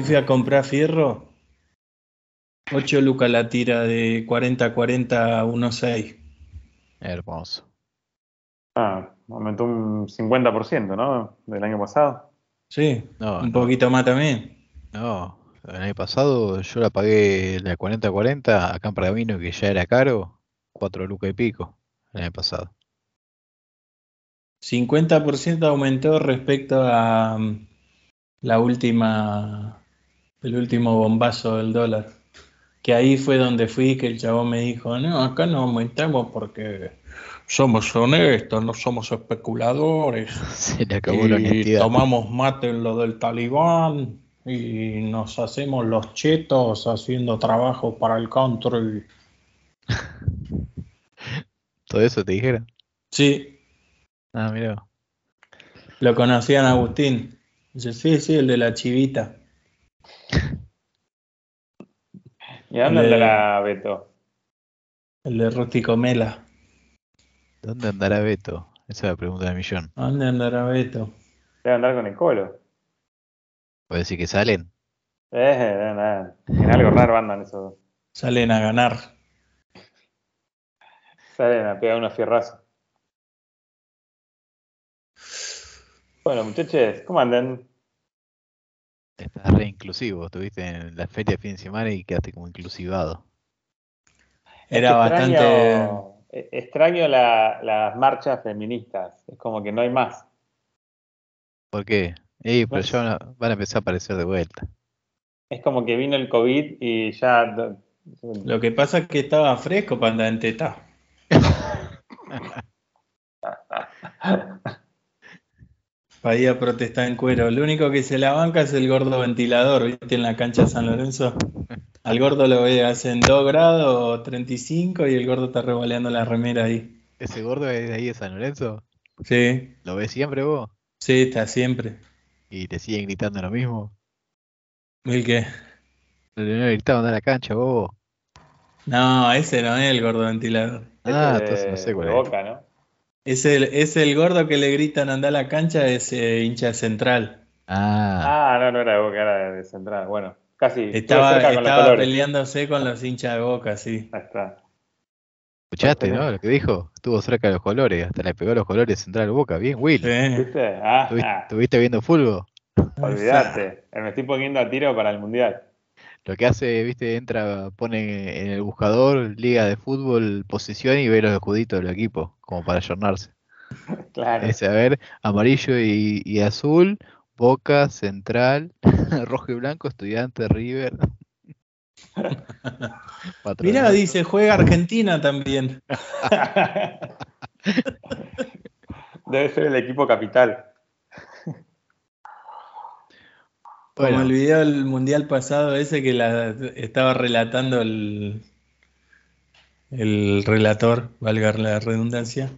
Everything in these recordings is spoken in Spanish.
Hoy fui a comprar fierro. 8 lucas la tira de 40 a 40 a 1.6. Hermoso. Ah, aumentó un 50%, ¿no? Del año pasado. Sí, No, un no. poquito más también. No, el año pasado yo la pagué la 40-40 acá en Pergamino, que ya era caro, 4 lucas y pico el año pasado. 50% aumentó respecto a mm, la última, el último bombazo del dólar. Que ahí fue donde fui, que el chabón me dijo, no, acá no aumentamos porque somos honestos, no somos especuladores. Se le acabó la Y honestidad. tomamos mate en lo del talibán y nos hacemos los chetos haciendo trabajo para el country. ¿Todo eso te dijeron? Sí, Ah, mira. lo conocían Agustín. Dice, sí, sí, el de la chivita. ¿Y a dónde andará Beto? El de. ¿Dónde andará Beto? Esa es la pregunta del millón. ¿A ¿Dónde andará Beto? Debe andar con el colo. ¿Puede decir que salen? Eh, debe andar. En algo raro andan esos dos. Salen a ganar. Salen a pegar unos fierrazos. Bueno, muchachos, ¿cómo andan? Estás re inclusivo. Estuviste en la feria de fin de semana y quedaste como inclusivado. Era Extraño- bastante. eh, Extraño la- las marchas feministas. Es como que no hay más. ¿Por qué? Ey, pero No ya van a, van a empezar a aparecer de vuelta. Es como que vino el COVID y ya. Lo que pasa es que estaba fresco para andar en teta. Para ir a protestar en cuero. Lo único que se la banca es el gordo ventilador, ¿viste? En la cancha de San Lorenzo. Al gordo lo ve, hacen 2 grados 35 y el gordo está revoleando la remera ahí. ¿Ese gordo es de ahí de San Lorenzo? Sí, ¿Lo ves siempre vos? sí, está siempre. ¿Y te siguen gritando lo mismo? ¿El qué? ¿No le gritaban a la cancha vos? No, ese no es el gordo ventilador. Ah, entonces no sé cuál es. Boca, ¿no? Es el, es el gordo que le gritan anda a la cancha, es eh, hincha central. Ah, Ah, no, no era de Boca, era de, de Central. Bueno, casi. Estaba, con estaba peleándose con los hinchas de boca, sí. Ahí está. escuchaste, ¿no? Lo que dijo. Estuvo cerca de los colores, hasta le pegó los colores central boca. Bien, Will. Sí. ¿Viste? Ah, ¿Estuviste, ah, estuviste viendo fútbol? olvidate. Me estoy poniendo a tiro para el mundial. Lo que hace, viste, entra, pone en el buscador Liga de Fútbol, posición y ve los escuditos del equipo, como para ayornarse. Claro. Ese, a ver, amarillo y, y azul, Boca, Central, rojo y blanco, Estudiante, River. Mirá, dice, juega Argentina también. Debe ser el equipo capital. Como el video del mundial pasado, ese que la estaba relatando el, el relator, valga la redundancia.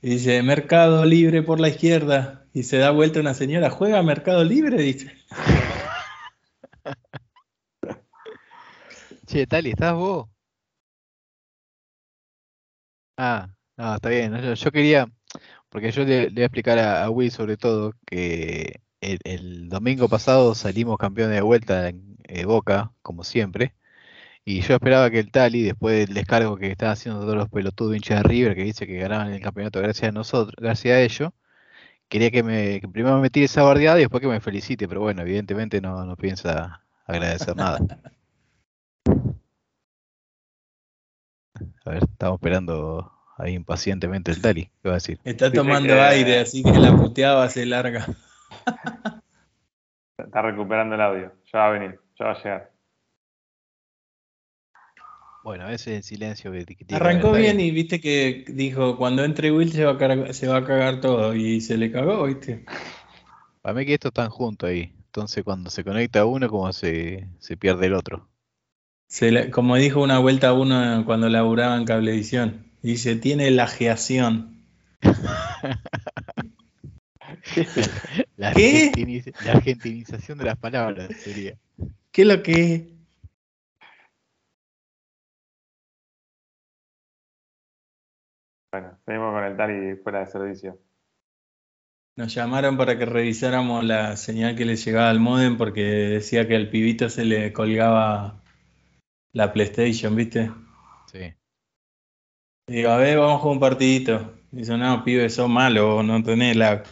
Y dice, Mercado Libre por la izquierda. Y se da vuelta una señora, ¿juega Mercado Libre? Dice. che, Tali, ¿estás vos? Ah, no, está bien. Yo, yo quería, porque yo le, le voy a explicar a, a Will sobre todo que el, el domingo pasado salimos campeones de vuelta en eh, Boca, como siempre. Y yo esperaba que el Tali, después del descargo que estaban haciendo todos los pelotudos hinchas de River, que dice que ganaban el campeonato gracias a nosotros, gracias a ellos, quería que me que primero me tire esa bardeada y después que me felicite, pero bueno, evidentemente no, no piensa agradecer nada. A ver, estamos esperando ahí impacientemente el Tali. ¿Qué va a decir? Está tomando aire, así que la puteaba se larga. Está recuperando el audio. Ya va a venir, ya va a llegar. Bueno, ese es el silencio que, Arrancó bien y viste que dijo, cuando entre Will se va a cagar, se va a cagar todo. Y se le cagó, ¿viste? Para mí que estos están juntos ahí. Entonces cuando se conecta uno, como se, se pierde el otro. Se le- como dijo una vuelta a uno cuando laburaba en Cablevisión. Dice, tiene lajeación. La, ¿Qué? argentiniz- la argentinización de las palabras sería. ¿Qué es lo que es? Bueno, seguimos con el Tali fuera de servicio. Nos llamaron para que revisáramos la señal que le llegaba al modem porque decía que al pibito se le colgaba la PlayStation, ¿viste? Sí. Digo, a ver, vamos a jugar un partidito. Dice, no, pibe, sos malo, no tenés la.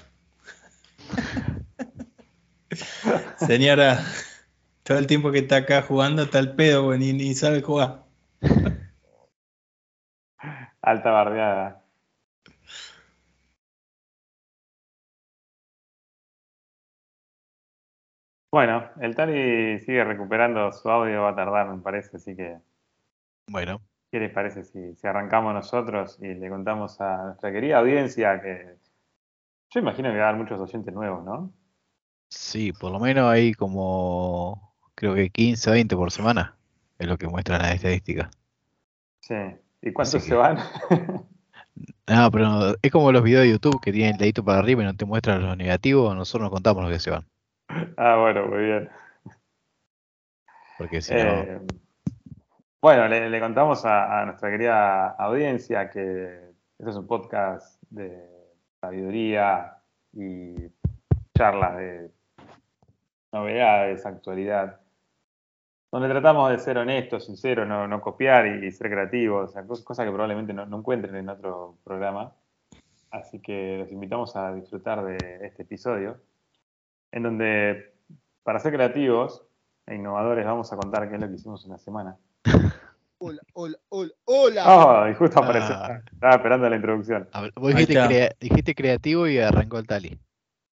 Señora, todo el tiempo que está acá jugando está el pedo, güey, ni, ni sabe jugar. Alta bardeada. Bueno, el Tali sigue recuperando su audio, va a tardar, me parece, así que, Bueno, ¿qué les parece si, si arrancamos nosotros y le contamos a nuestra querida audiencia que yo imagino que va a haber muchos oyentes nuevos, ¿no? sí, por lo menos hay como, creo que 15 o 20 por semana, es lo que muestran las estadísticas. Sí. ¿Y cuántos se van? No, pero es como los videos de YouTube que tienen el dedito para arriba y no te muestran los negativos, nosotros nos contamos los que se van, ah, bueno, muy bien. porque si no, Eh, bueno, le, le contamos a, a nuestra querida audiencia que este es un podcast de sabiduría y charlas de novedades, actualidad, donde tratamos de ser honestos, sinceros, no, copiar y, ser creativos, o sea, cos- cosas que probablemente no, no encuentren en otro programa. Así que los invitamos a disfrutar de este episodio, en donde, para ser creativos e innovadores, vamos a contar qué es lo que hicimos en la semana. Hola, hola, hola, hola. Oh, y justo apareció. Ah. Estaba esperando la introducción. a ver, vos dijiste, crea- dijiste creativo y arrancó el tali.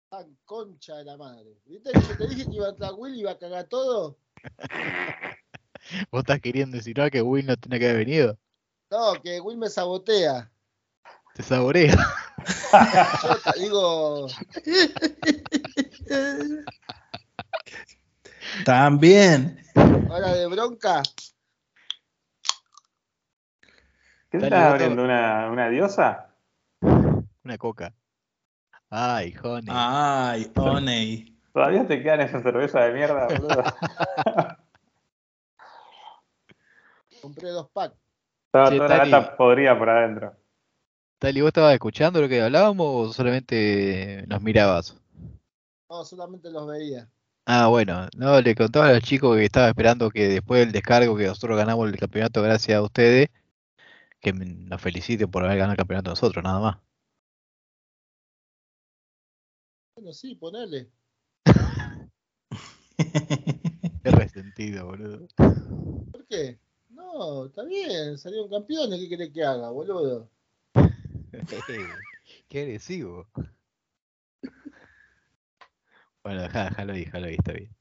Tan concha de la madre. ¿Viste que yo te dije que iba a entrar Will y iba a cagar todo? ¿Vos estás queriendo insinuar que Will no tiene que haber venido? No, que Will me sabotea. Te saborea. Yo te digo, También. hora de bronca. ¿Qué estás abriendo? ¿Una, una diosa? Una coca. Ay, honey. Ay, Oney. ¿Todavía te quedan esa cerveza de mierda, boludo? Compré dos packs. Estaba Che, toda la lata podrida por adentro. Tali, ¿vos estabas escuchando lo que hablábamos o solamente nos mirabas? No, solamente los veía. Ah, bueno, no, le contaba a los chicos que estaba esperando que después del descargo que nosotros ganamos el campeonato gracias a ustedes, que nos feliciten por haber ganado el campeonato nosotros, nada más. Bueno, sí, ponele. Qué resentido, boludo. ¿Por qué? No, está bien, salieron campeones. ¿Qué querés que haga, boludo? Qué agresivo. Bueno, déjalo ahí, déjalo ahí, está bien.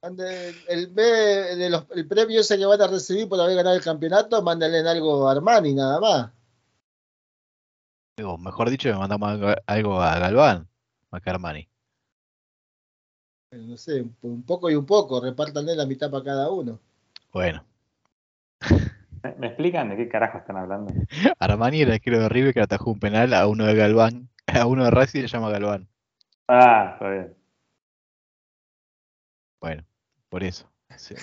El, de los- el premio ese que van a recibir por haber ganado el campeonato, mándenle en algo a Armani, nada más. Digo, mejor dicho, me mandamos algo, a Galván, a Carmani. Eh, No sé, un, poco y un poco, repártanle la mitad para cada uno. Bueno, ¿Me, me explican de qué carajo están hablando? Armani era el arquero de River que atajó un penal a uno de Galván, a uno de Racing le llama Galván. Ah, está bien. Bueno, por eso. sí.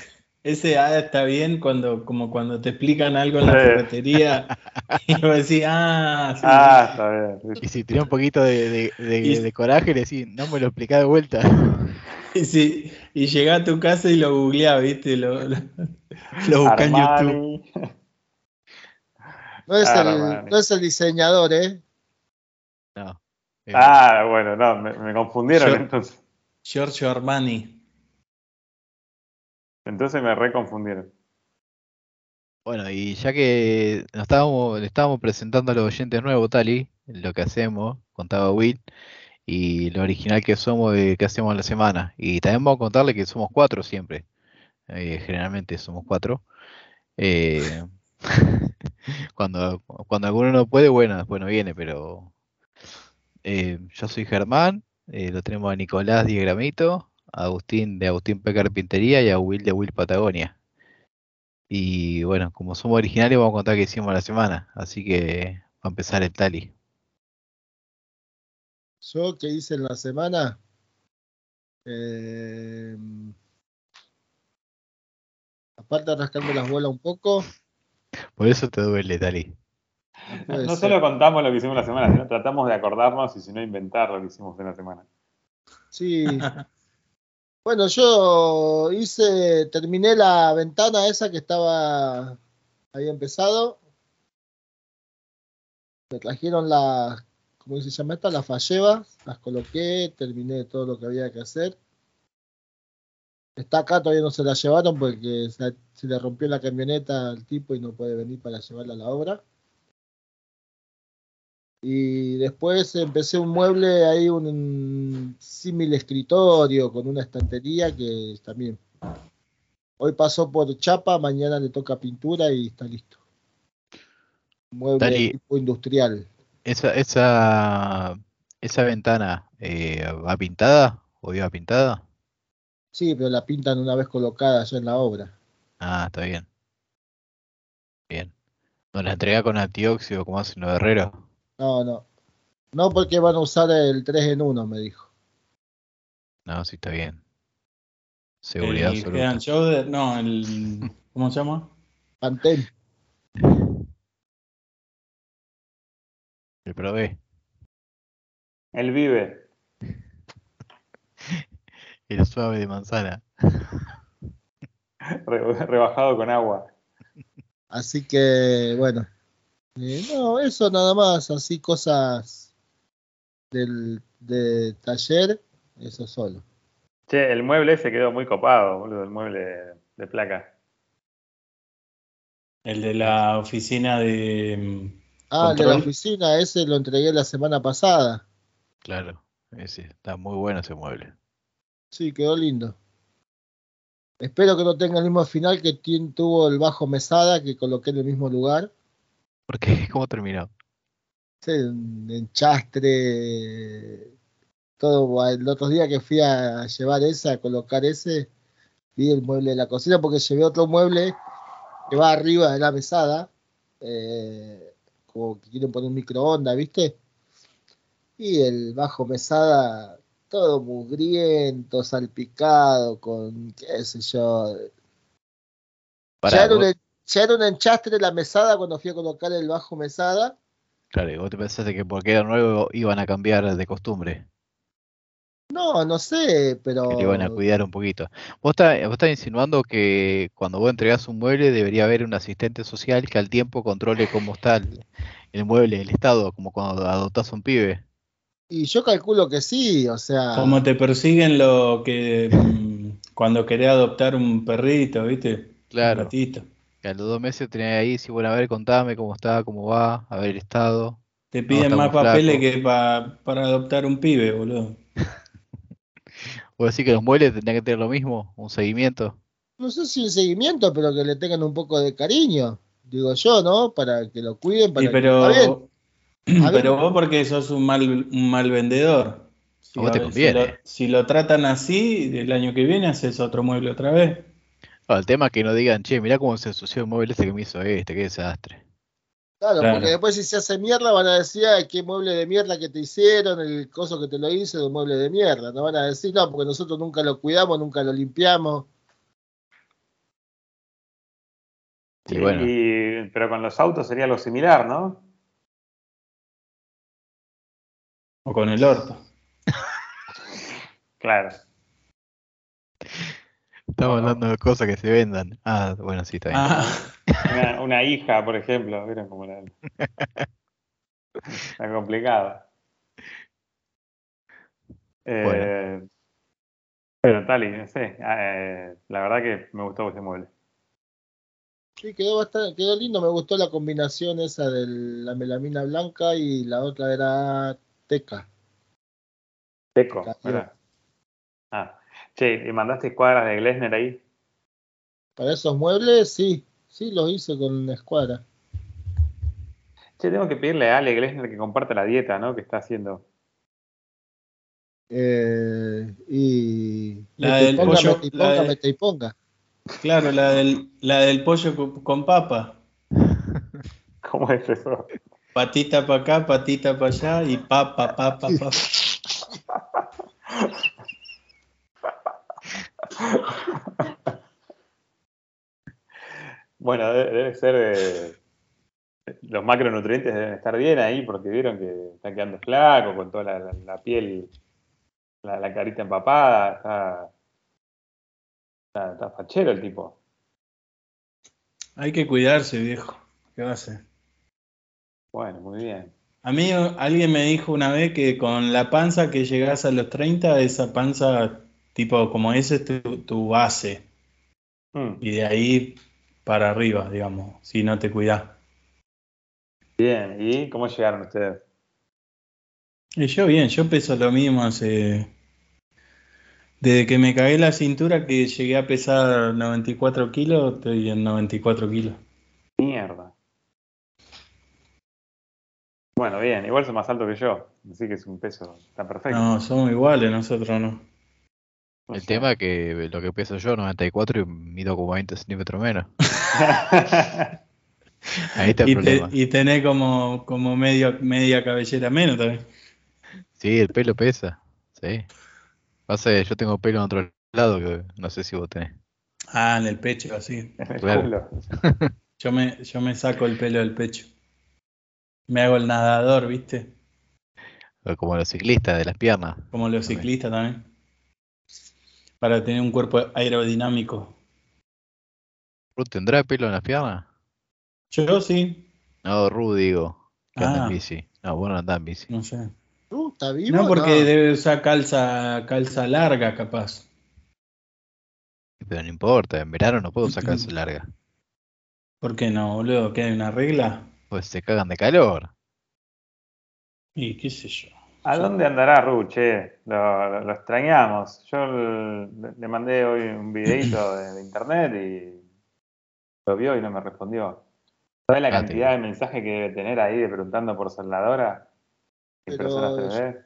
Ese ah, está bien cuando, como cuando te explican algo en la ferretería y vos decís, ah, sí. Ah, está bien. Y si tenía un poquito de, de- de- Y- de coraje, le decís, no me lo explicá de vuelta. Y, sí, y llegás a tu casa y lo googleás, ¿viste? Lo, lo, lo buscás en YouTube. No es, el, no es el diseñador, ¿eh? No. eh, Ah, bueno, no, me, me confundieron entonces. Giorgio Armani. Entonces me reconfundieron. Bueno, y ya que nos estábamos, le estábamos presentando a los oyentes nuevos, Tali, lo que hacemos, contaba Will, y lo original que somos de que hacemos la semana. Y también vamos a contarle que somos cuatro siempre. Eh, generalmente somos cuatro. Eh, cuando, cuando alguno no puede, bueno, después no viene, pero eh, yo soy Germán, lo tenemos a Nicolás Diegramito, a Agustín de Agustín P. Carpintería y a Will de Will Patagonia. Y bueno, como somos originales, vamos a contar qué hicimos la semana. Así que va a empezar el tali. Yo que hice en la semana. eh, aparte de rascarme las bolas un poco. Por eso te duele, tali. No ser. solo contamos lo que hicimos la semana, sino tratamos de acordarnos y si no inventar lo que hicimos en la semana. Sí. Bueno, yo hice, terminé la ventana esa que estaba, había empezado. Me trajeron las, ¿cómo se llama esta? Las fallevas, las coloqué, terminé todo lo que había que hacer. Está acá, todavía no se la llevaron porque se, se le rompió la camioneta al tipo y no puede venir para llevarla a la obra. Y después empecé un mueble ahí, un símil escritorio con una estantería que también. Hoy pasó por chapa, mañana le toca pintura y está listo. Un mueble Dani. tipo industrial. Esa, esa, esa ventana, eh, ¿va pintada o iba pintada? Sí, pero la pintan una vez colocada ya en la obra. Ah, está bien. Bien. ¿No la entrega con antióxido como hacen los herreros? No, no. No porque van a usar el 3 en 1, me dijo. No, sí está bien. Seguridad el absoluta. Head and Shoulder, no, el. ¿Cómo se llama? Pantene. El probé. Él vive. El suave de manzana. re- rebajado con agua. Así que, bueno. Eh, no, eso nada más, así cosas del de taller, eso solo. Che, el mueble ese quedó muy copado, boludo, el mueble de placa. El de la oficina de. mm, Ah, el de la oficina, ese lo entregué la semana pasada. Claro. Ese, está muy bueno ese mueble. Sí, quedó lindo. Espero que no tenga el mismo final que tuvo el bajo mesada que coloqué en el mismo lugar. ¿Por qué? ¿Cómo terminó? Sí, un enchastre. Todo. El otro día que fui a llevar ese, a colocar ese, vi el mueble de la cocina porque llevé otro mueble que va arriba de la mesada. eh, como que quieren poner un microondas, ¿viste? Y el bajo mesada, todo mugriento, salpicado, con qué sé yo. Pará, ya, era un, ya era un enchastre la mesada cuando fui a colocar el bajo mesada. Claro, y vos te pensaste que porque era nuevo iban a cambiar de costumbre, No, no sé, pero. que le iban a cuidar un poquito. Vos estás, vos estás insinuando que cuando vos entregás un mueble debería haber un asistente social que al tiempo controle cómo está el, el mueble, el estado, como cuando adoptás un pibe. Y yo calculo que sí, o sea. Como te persiguen lo que. mm, Cuando querés adoptar un perrito, ¿viste? Un Claro, que a los dos meses tenés ahí, sí, bueno, a ver, contame cómo está, cómo va, a ver el estado. Te piden más papeles flaco. que pa- para adoptar un pibe, boludo. ¿Vos decís que los muebles tendrían que tener lo mismo, un seguimiento? No sé si un seguimiento, pero que le tengan un poco de cariño, digo yo, ¿no? Para que lo cuiden, para Sí, que está bien. pero, pero vos porque sos un mal, un mal vendedor. Si, A vos te si conviene. lo, si lo tratan así, el año que viene haces otro mueble otra vez. No, el tema es que no digan, che, mirá cómo se ensució el mueble este que me hizo este, qué desastre. Claro, Claro. porque después si se hace mierda van a decir, ay, qué mueble de mierda que te hicieron, el coso que te lo hice de un mueble de mierda. No van a decir, no, porque nosotros nunca lo cuidamos, nunca lo limpiamos. Y Sí, bueno, y- pero con los autos sería algo similar, ¿no? O con el orto. Claro. Estamos hablando de cosas que se vendan. Ah, bueno, sí, está bien. Ah, Una, una hija, por ejemplo, ¿vieron cómo la... Está complicado. Eh, Pero Tali, no sé, eh, la verdad que me gustó ese mueble. Sí, quedó bastante, quedó lindo, me gustó la combinación esa de la melamina blanca y la otra era teca. Teco. ¿verdad? Ah, che, ¿y mandaste cuadras de Glesner ahí? Para esos muebles, sí, sí los hice con la escuadra. Che, tengo que pedirle a Ale Glesner que comparta la dieta, ¿no? Que está haciendo. Eh, y La y del ponga, pollo- mete y la ponga, mete y ponga. claro, la del, la del pollo con, con papa. ¿Cómo es eso? Patita para acá, patita para allá y papa, papa, papa. Bueno, debe, ser. eh, los macronutrientes deben estar bien ahí porque vieron que está quedando flaco con toda la, la- la piel la, la carita empapada, está, está, está fachero el tipo. Hay que cuidarse, viejo. ¿Qué va a hacer? Bueno, muy bien. A mí alguien me dijo una vez que con la panza que llegás a los 30, esa panza, tipo como ese es tu, tu base. Mm, Y de ahí para arriba, digamos, si no te cuidás. Bien, ¿y cómo llegaron ustedes? Y yo bien, yo peso lo mismo hace... Desde que me cagué la cintura que llegué a pesar 94 kilos, estoy en 94 kilos. Mierda. Bueno, bien, igual son más alto que yo, así que es un peso, está perfecto. No, somos iguales, nosotros no. El tema es que lo que peso yo, 94 y mido como 20 centímetros menos. Ahí está el Y, te- problema. y tenés como, como medio, media cabellera menos también. Sí, el pelo pesa. Sí. Pasa que yo tengo pelo en otro lado que no sé si vos tenés. Ah, en el pecho, así. Claro. Yo me, yo me saco el pelo del pecho. Me hago el nadador, ¿viste? Como los ciclistas de las piernas. Como los También. ciclistas también. Para tener un cuerpo aerodinámico. ¿Ruth tendrá pelo en las piernas? Yo sí, No, Ru, digo. Que anda Ah. en bici. No, vos no andás en bici. no sé. Uh, ¿Está vivo? No, porque debe usar calza, calza larga, capaz. Pero no importa, en verano no puedo sacarse larga. ¿Por qué no, boludo? ¿Que hay una regla? Pues se cagan de calor. Y qué sé yo. ¿A dónde andará Ru, che? Lo, lo- lo extrañamos. Yo le, le mandé hoy un videito de, de internet y lo vio y no me respondió. ¿Sabes la Ah, cantidad de mensajes que debe tener ahí de preguntando por soldadora? ¿Qué Pero personas te yo- ves?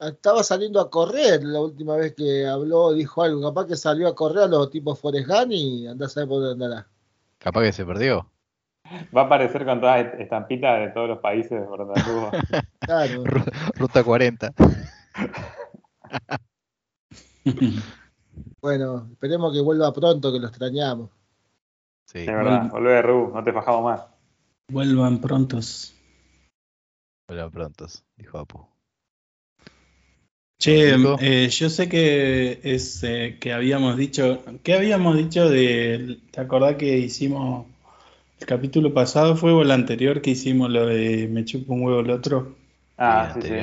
Estaba saliendo a correr la última vez que habló, dijo algo. Capaz que salió a correr a los tipos Forrest Gump y andás a saber por dónde andará. Capaz que se perdió. Va a aparecer con todas est- estampitas de todos los países anduvo. Claro. Ru- Ruta 40. Bueno, esperemos que vuelva pronto, que lo extrañamos. Sí. Es verdad, volvé Ru, no te fajamos más. Vuelvan prontos. Vuelvan prontos, dijo Apu. Che, eh, yo sé que es eh, que habíamos dicho, ¿qué habíamos dicho de, ¿te acordás que hicimos el capítulo pasado fue o el anterior que hicimos lo de me chupa un huevo el otro? Ah, Sí, sí.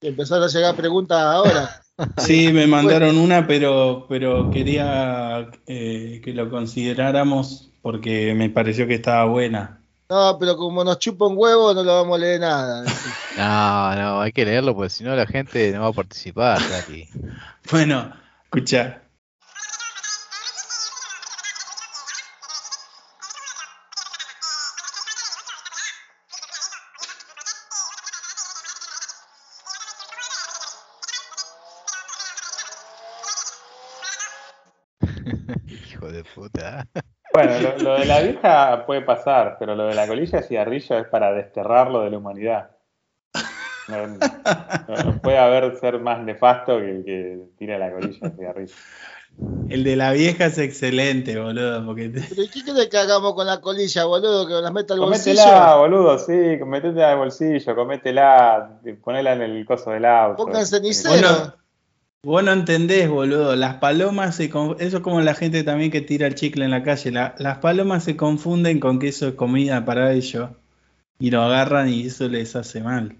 Empezaron a llegar preguntas ahora. Sí, me mandaron una, pero, pero quería eh, que lo consideráramos porque me pareció que estaba buena. No, pero como nos chupa un huevo, no lo vamos a leer nada. No, no, hay que leerlo porque si no la gente no va a participar, Tati. Bueno, escucha. Bueno, lo, lo de la vieja puede pasar, pero lo de la colilla de cigarrillo es para desterrarlo de la humanidad. No, no- no puede haber ser más nefasto que el que tira la colilla de cigarrillo. El de la vieja es excelente, boludo, porque te- ¿Pero ¿y qué querés que hagamos con la colilla, boludo? ¿Que nos las meta al Cométela, bolsillo? boludo, sí, cométela al bolsillo, cométela, ponela en el coso del auto. Pongan cenicero. Bueno, vos no entendés, boludo. Las palomas se con- eso es como la gente también que tira el chicle en la calle. La- las palomas se confunden con que eso es comida para ellos y lo agarran y eso les hace mal.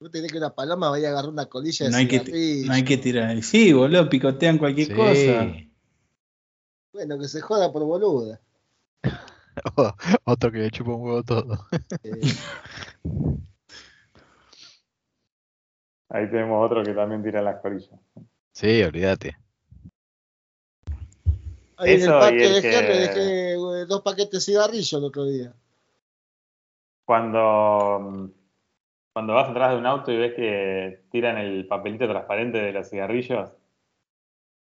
¿Vos tenés que una paloma vaya a agarrar una colilla de No hay que, no hay que tirar. Sí, boludo, picotean cualquier Sí. cosa. Bueno, que se joda por boluda. Otro que le chupa un huevo todo. Eh, Ahí tenemos otro que también tira las colillas. Sí, olvídate. ahí en el Eso parque el de que- dejé eh, dos paquetes de cigarrillos el otro día. Cuando, cuando vas atrás de un auto y ves que tiran el papelito transparente de los cigarrillos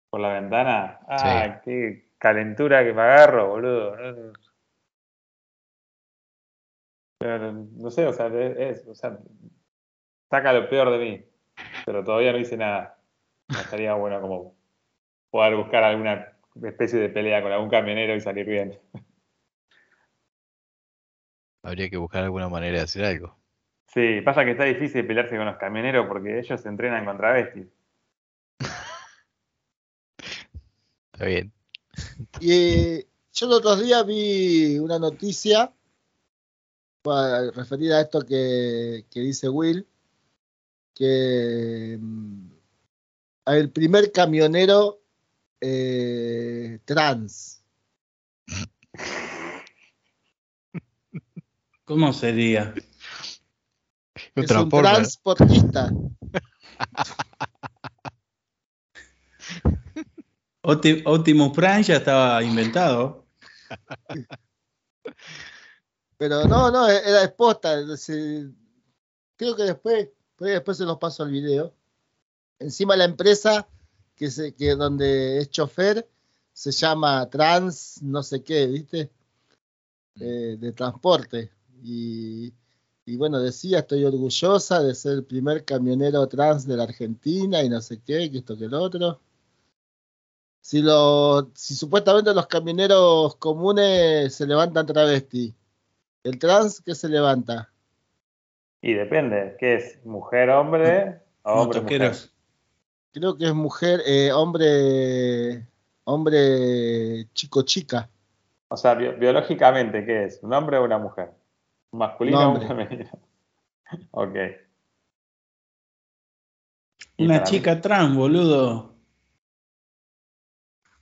por la ventana, ah, qué calentura que me agarro, boludo. Pero, no sé, o sea, es, es- o sea, saca lo peor de mí, pero todavía no hice nada. No estaría bueno como poder buscar alguna especie de pelea con algún camionero y salir bien. Habría que buscar alguna manera de hacer algo. Sí, pasa que está difícil pelearse con los camioneros porque ellos se entrenan contra besties. Está bien. Y eh, yo los otros días vi una noticia referida a esto que, que dice Will, que mm, el primer camionero eh, trans. ¿Cómo sería? Un es un transportista. Opti- Optimus Prime ya estaba inventado. Pero no, no, era exposta. se- creo que después, pues después se los paso el video. Encima la empresa que se, que donde es chofer se llama Trans, no sé qué, ¿viste? Eh, de transporte. Y, y bueno, decía, estoy orgullosa de ser el primer camionero trans de la Argentina y no sé qué, que esto que el otro. Si, lo, si supuestamente los camioneros comunes se levantan travesti, ¿el trans qué se levanta? Y depende, ¿qué es? ¿Mujer, hombre o hombre, mujer? Creo que es mujer, eh, hombre, hombre, chico, chica. O sea, bio- biológicamente, ¿qué es? ¿Un hombre o una mujer? ¿Un masculino o un femenino? ok. Una mí- chica trans, boludo.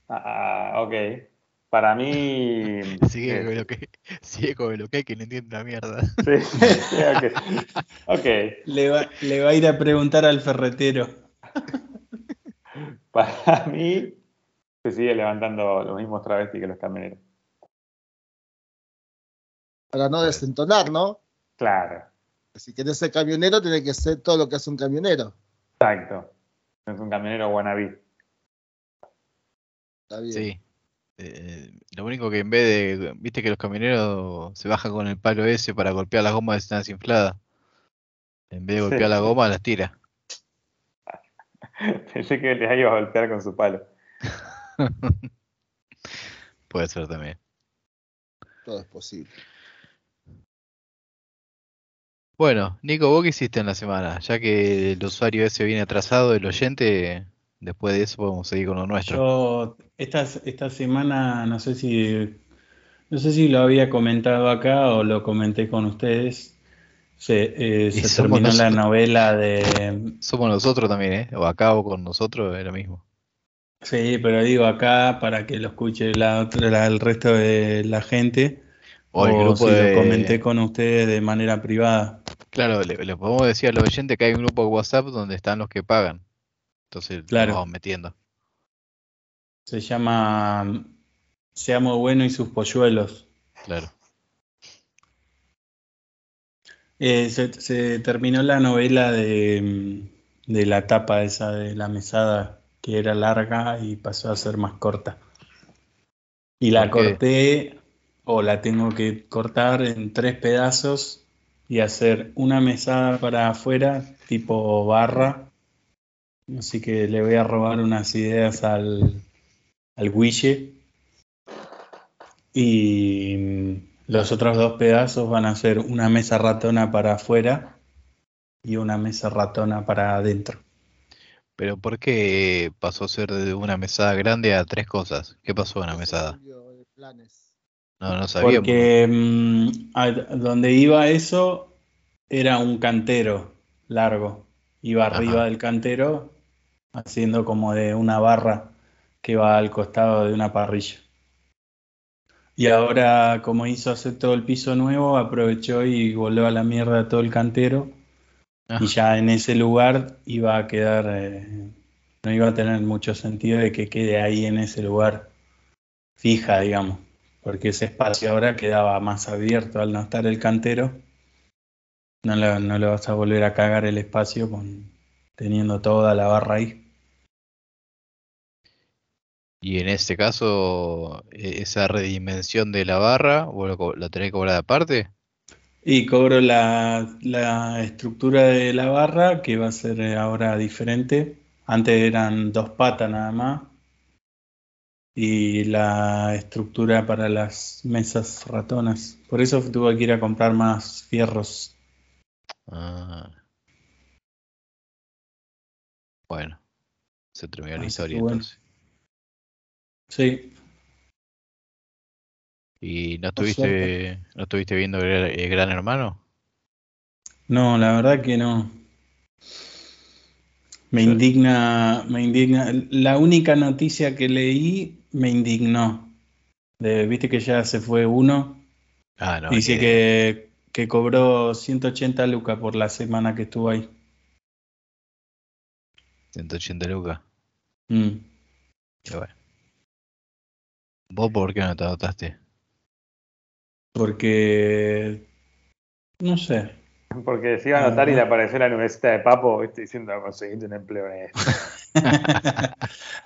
Ah, ah, ok. Para mí. Sigue eh, con lo que, sigue con lo que hay que no entiende una mierda. Sí, sí, ok. Ok. Le va, le va a ir a preguntar al ferretero. Para mí se sigue levantando los mismos travestis que los camioneros. Para no desentonar, ¿no? Claro, Si querés ser camionero, tiene que ser todo lo que hace un camionero. exacto. Es un camionero wannabe. Está bien. Sí. Eh, lo único que en vez de, viste que los camioneros se bajan con el palo ese para golpear las gomas de están desinfladas. En vez de Sí. golpear la goma, las tira. Pensé que les iba a golpear con su palo. Puede ser también. Todo es posible. Bueno, Nico, ¿vos qué hiciste en la semana? Ya que el usuario ese viene atrasado, el oyente, después de eso podemos seguir con lo nuestro. Yo esta, esta semana no sé si no sé si lo había comentado acá o lo comenté con ustedes. Se, eh, se terminó la novela de Somos nosotros también, ¿eh? O acá o con nosotros es lo mismo. sí, pero digo acá para que lo escuche la otra, la- el resto de la gente. O el grupo si de... lo comenté con ustedes de manera privada. Claro, le, le podemos decir a los oyentes que hay un grupo de WhatsApp donde están los que pagan. Entonces Claro. lo vamos metiendo. Se llama Seamos Bueno y sus polluelos. Claro. Eh, se, se terminó la novela de, de la tapa esa de la mesada, que era larga y pasó a ser más corta. Y la corté, o la tengo que cortar en tres pedazos y hacer una mesada para afuera, tipo barra. Así que le voy a robar unas ideas al, al Guille. Y mm, los otros dos pedazos van a ser una mesa ratona para afuera y una mesa ratona para adentro. Pero ¿por qué pasó a ser de una mesada grande a tres cosas? ¿Qué pasó en la mesada? Planes. No, no sabíamos. Porque mm, a- donde iba eso era un cantero largo. Iba Ajá. arriba del cantero haciendo como de una barra que va al costado de una parrilla. Y ahora, como hizo hacer todo el piso nuevo, aprovechó y volvió a la mierda todo el cantero. Ajá. Y ya en ese lugar iba a quedar, eh, no iba a tener mucho sentido de que quede ahí en ese lugar fija, digamos, porque ese espacio ahora quedaba más abierto al no estar el cantero. No le, no le vas a volver a cagar el espacio con, teniendo toda la barra ahí. Y en este caso, e- esa redimensión de la barra, ¿vos la tenés que cobrar aparte? Y cobro la, la estructura de la barra, que va a ser eh, ahora diferente. Antes eran dos patas nada más. Y la estructura para las mesas ratonas. Por eso tuve que ir a comprar más fierros. Ah. Bueno, se terminó la historia bueno. entonces. Sí, ¿Y no estuviste, no estuviste viendo eh, Gran Hermano? no, la verdad que no. Me indigna, me indigna. La única noticia que leí me indignó. De, viste que ya se fue uno. Ah, no, Dice que- que, que cobró 180 lucas por la semana que estuvo ahí. 180 lucas. Mm. Y bueno. ¿Vos por qué no te anotaste? Porque, no sé. Porque se iba a anotar y le apareció la nubecita de Papo, ¿viste? diciendo conseguiste un empleo en esto.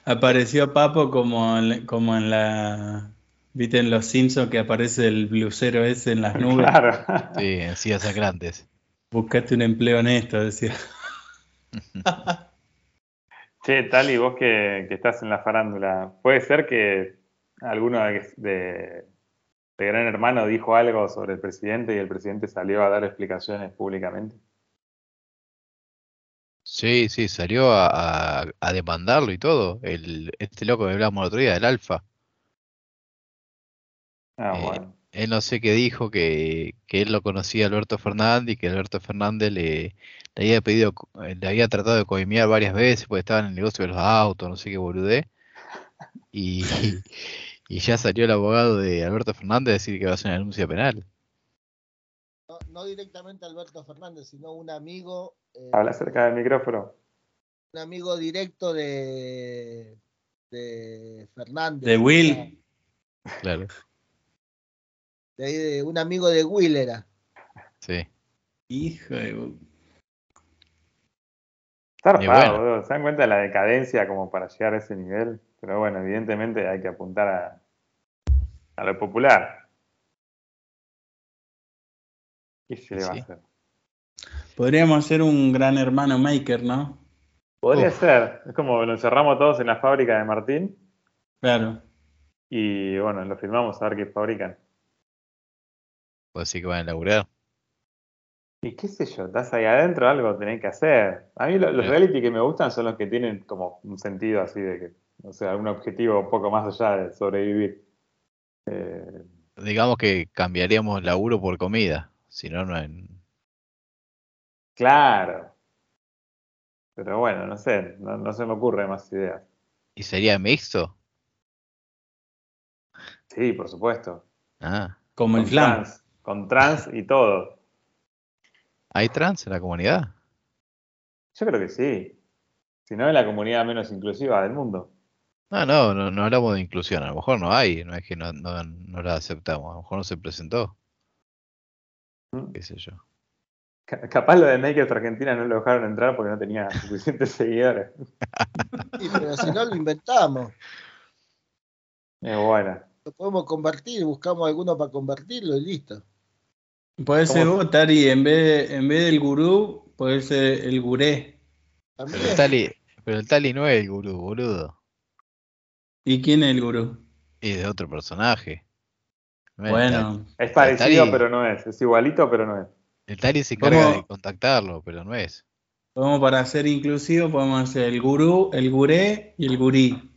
Apareció Papo como en, como en la, viste en Los Simpsons que aparece el blusero ese en las nubes. Claro. Sí, en sillas sacrantes. Buscaste un empleo en esto, decía. Che, Tali, vos que, que estás en la farándula, ¿puede ser que alguno de, de- de Gran Hermano dijo algo sobre el presidente y el presidente salió a dar explicaciones públicamente? Sí, sí, salió a, a- a demandarlo y todo. El, este loco que hablamos el otro día, del Alfa. Ah, Eh, bueno. Él no sé qué dijo, que, que él lo conocía a Alberto Fernández y que Alberto Fernández le, le había pedido, le había tratado de coimear varias veces porque estaba en el negocio de los autos, no sé qué boludé. Y, y ya salió el abogado de Alberto Fernández a decir que va a hacer una denuncia penal. No, no directamente Alberto Fernández, sino un amigo, eh, Habla cerca del micrófono. un amigo directo de, de Fernández. De Will. Claro, De, de- un amigo de Will era. sí. Hijo de... Está raro, bueno. boludo. ¿Se dan cuenta de la decadencia como para llegar a ese nivel? Pero bueno, evidentemente hay que apuntar a, a lo popular. ¿Qué se le va Sí. a hacer? Podríamos hacer un gran hermano maker, ¿no? Podría Uf. ser. Es como lo encerramos todos en la fábrica de Martín Claro. y bueno, lo filmamos a ver qué fabrican. Puede decir que van a laburar. Y qué sé yo, estás ahí adentro, algo tenés que hacer. A mí lo- los reality que me gustan son los que tienen como un sentido así de que, no sé, algún objetivo un poco más allá de sobrevivir. Eh, Digamos que cambiaríamos laburo por comida. Si no, no en... claro. Pero bueno, no sé, no, no se me ocurren más ideas. ¿Y sería mixto? Sí, por supuesto. Ah, Como el Con flan. trans, con trans y todo. ¿hay trans en la comunidad? Yo creo que sí. Si no, es la comunidad menos inclusiva del mundo. No, no, no, no hablamos de inclusión. A lo mejor no hay, no es que no, no, no la aceptamos. A lo mejor no se presentó, ¿Mm? qué sé yo. Ca- Capaz lo de Naked Argentina no lo dejaron entrar porque no tenía suficientes seguidores. Sí, pero si no lo inventamos, Es buena. lo podemos convertir, buscamos alguno para convertirlo y listo. Puede ser ¿Cómo? vos, Tari, en vez, en vez del gurú, puede ser el guré. Pero el Tali, pero el Tali no es el gurú, boludo. ¿Y quién es el gurú? Es de otro personaje. No. Bueno, Es parecido, Tali- pero no es. Es igualito, pero no es. El Tali se encarga ¿Cómo? de contactarlo, pero no es. podemos para ser inclusivos, podemos hacer el gurú, el guré y el gurí.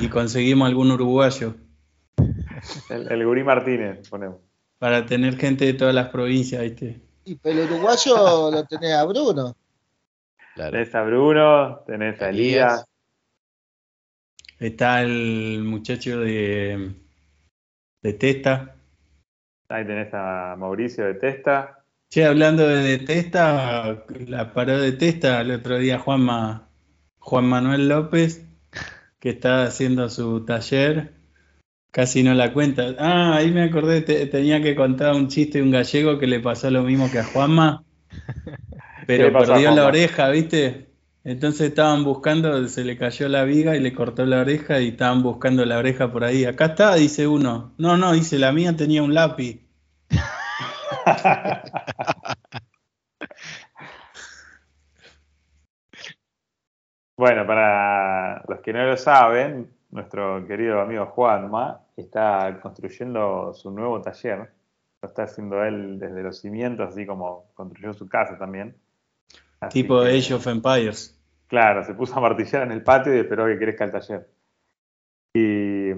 Y conseguimos algún uruguayo El, el Gurí Martínez, ponemos. Para tener gente de todas las provincias, ¿viste? y pero el uruguayo lo tenés a Bruno. Claro. Tenés a Bruno, tenés a Elías. Elías. Está el muchacho de, de Testa. Ahí tenés a Mauricio de Testa. Che, hablando de, de Testa, la paró de Testa el otro día Juanma, Juan Manuel López, que está haciendo su taller, casi no la cuenta. Ah, ahí me acordé, te- tenía que contar un chiste de un gallego que le pasó lo mismo que a Juanma, pero perdió la oreja, ¿viste? Entonces estaban buscando, se le cayó la viga y le cortó la oreja y estaban buscando la oreja por ahí. Acá está, dice uno. No, no, dice, la mía tenía un lápiz. Bueno, para los que no lo saben, nuestro querido amigo Juanma está construyendo su nuevo taller lo está haciendo él desde los cimientos, así como construyó su casa también. Así Tipo que, Age of Empires. Claro, se puso a martillar en el patio y esperó que crezca el taller. Y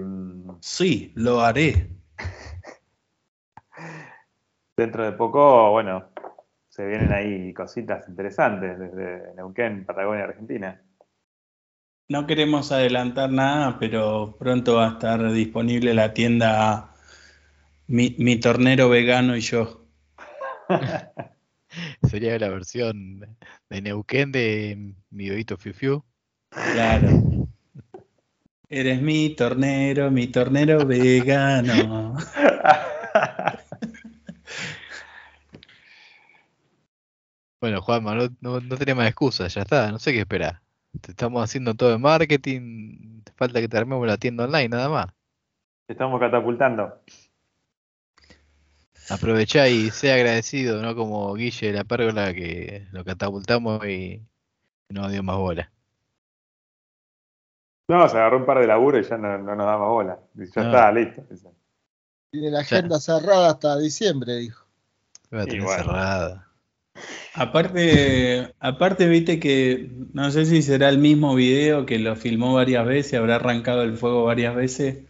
Sí, lo haré. dentro de poco, bueno, se vienen ahí cositas interesantes desde Neuquén, Patagonia, Argentina. No queremos adelantar nada, pero pronto va a estar disponible la tienda Mi, Mi Tornero Vegano y yo. Sería la versión de Neuquén de mi bebito Fiu Fiu. Claro. Eres mi tornero, mi tornero vegano. Bueno, Juanma, no, no, no tenés más excusas, ya está, no sé qué esperar. Te estamos haciendo todo en marketing, te falta que te armemos la tienda online, nada más. Estamos catapultando. Aprovechá y sea agradecido, no como Guille de la Pérgola que lo catapultamos y no dio más bola. No, se agarró un par de laburo y ya no, no nos daba bola. Y Ya No. está, listo. Tiene la agenda cerrada hasta diciembre, dijo. Iba a Y tener bueno. cerrada. Aparte, aparte, viste que no sé si será el mismo video que lo filmó varias veces, habrá arrancado el fuego varias veces,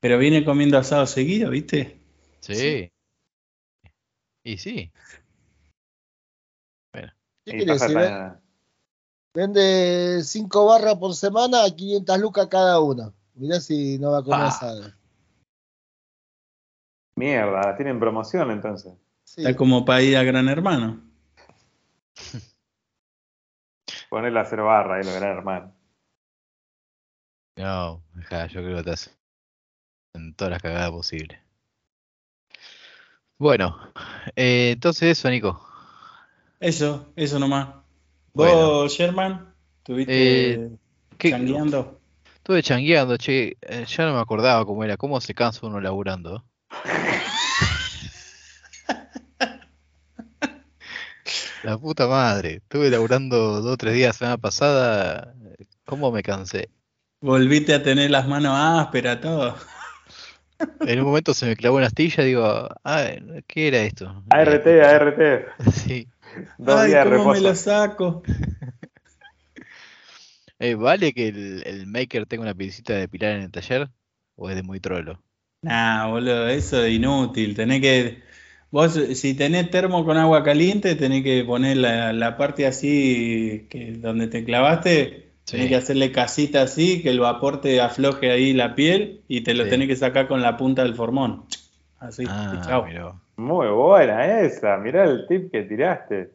pero viene comiendo asado seguido, ¿viste? Sí. Y sí. ¿Qué Y quiere decir? Vende 5 barras por semana a 500 lucas cada una. Mirá si no va a comer Ah. asado. Mierda, tienen promoción entonces. Sí. Está como para ir a Gran Hermano. Ponerle a hacer barra ahí lo gran hermano. No, dejá, yo creo que te hacen todas las cagadas posibles. Bueno, eh, entonces eso, Nico. Eso, eso nomás. Bueno. ¿Vos, Sherman? ¿Estuviste Eh, ¿Qué- changueando? Estuve changueando, che, eh, ya no me acordaba cómo era, cómo se cansa uno laburando. La puta madre, estuve laburando dos o tres días la semana pasada, ¿cómo me cansé? Volviste a tener las manos ásperas, todo. En un momento se me clavó una astilla, digo, ah, ¿qué era esto? ART, Eh, ART. Sí. Dos Ay, días de ¿cómo me lo saco? Eh, ¿Vale que el, el maker tenga una piecita de pilar en el taller? ¿O es de muy trolo? Nah, boludo, eso es inútil. Tenés que. Vos, si tenés termo con agua caliente, tenés que poner la, la parte así que donde te clavaste, tenés que hacerle casita así, que el vapor te afloje ahí la piel y te lo Sí. tenés que sacar con la punta del formón. Así, Ah, mirá, Muy buena esa. Mirá el tip que tiraste.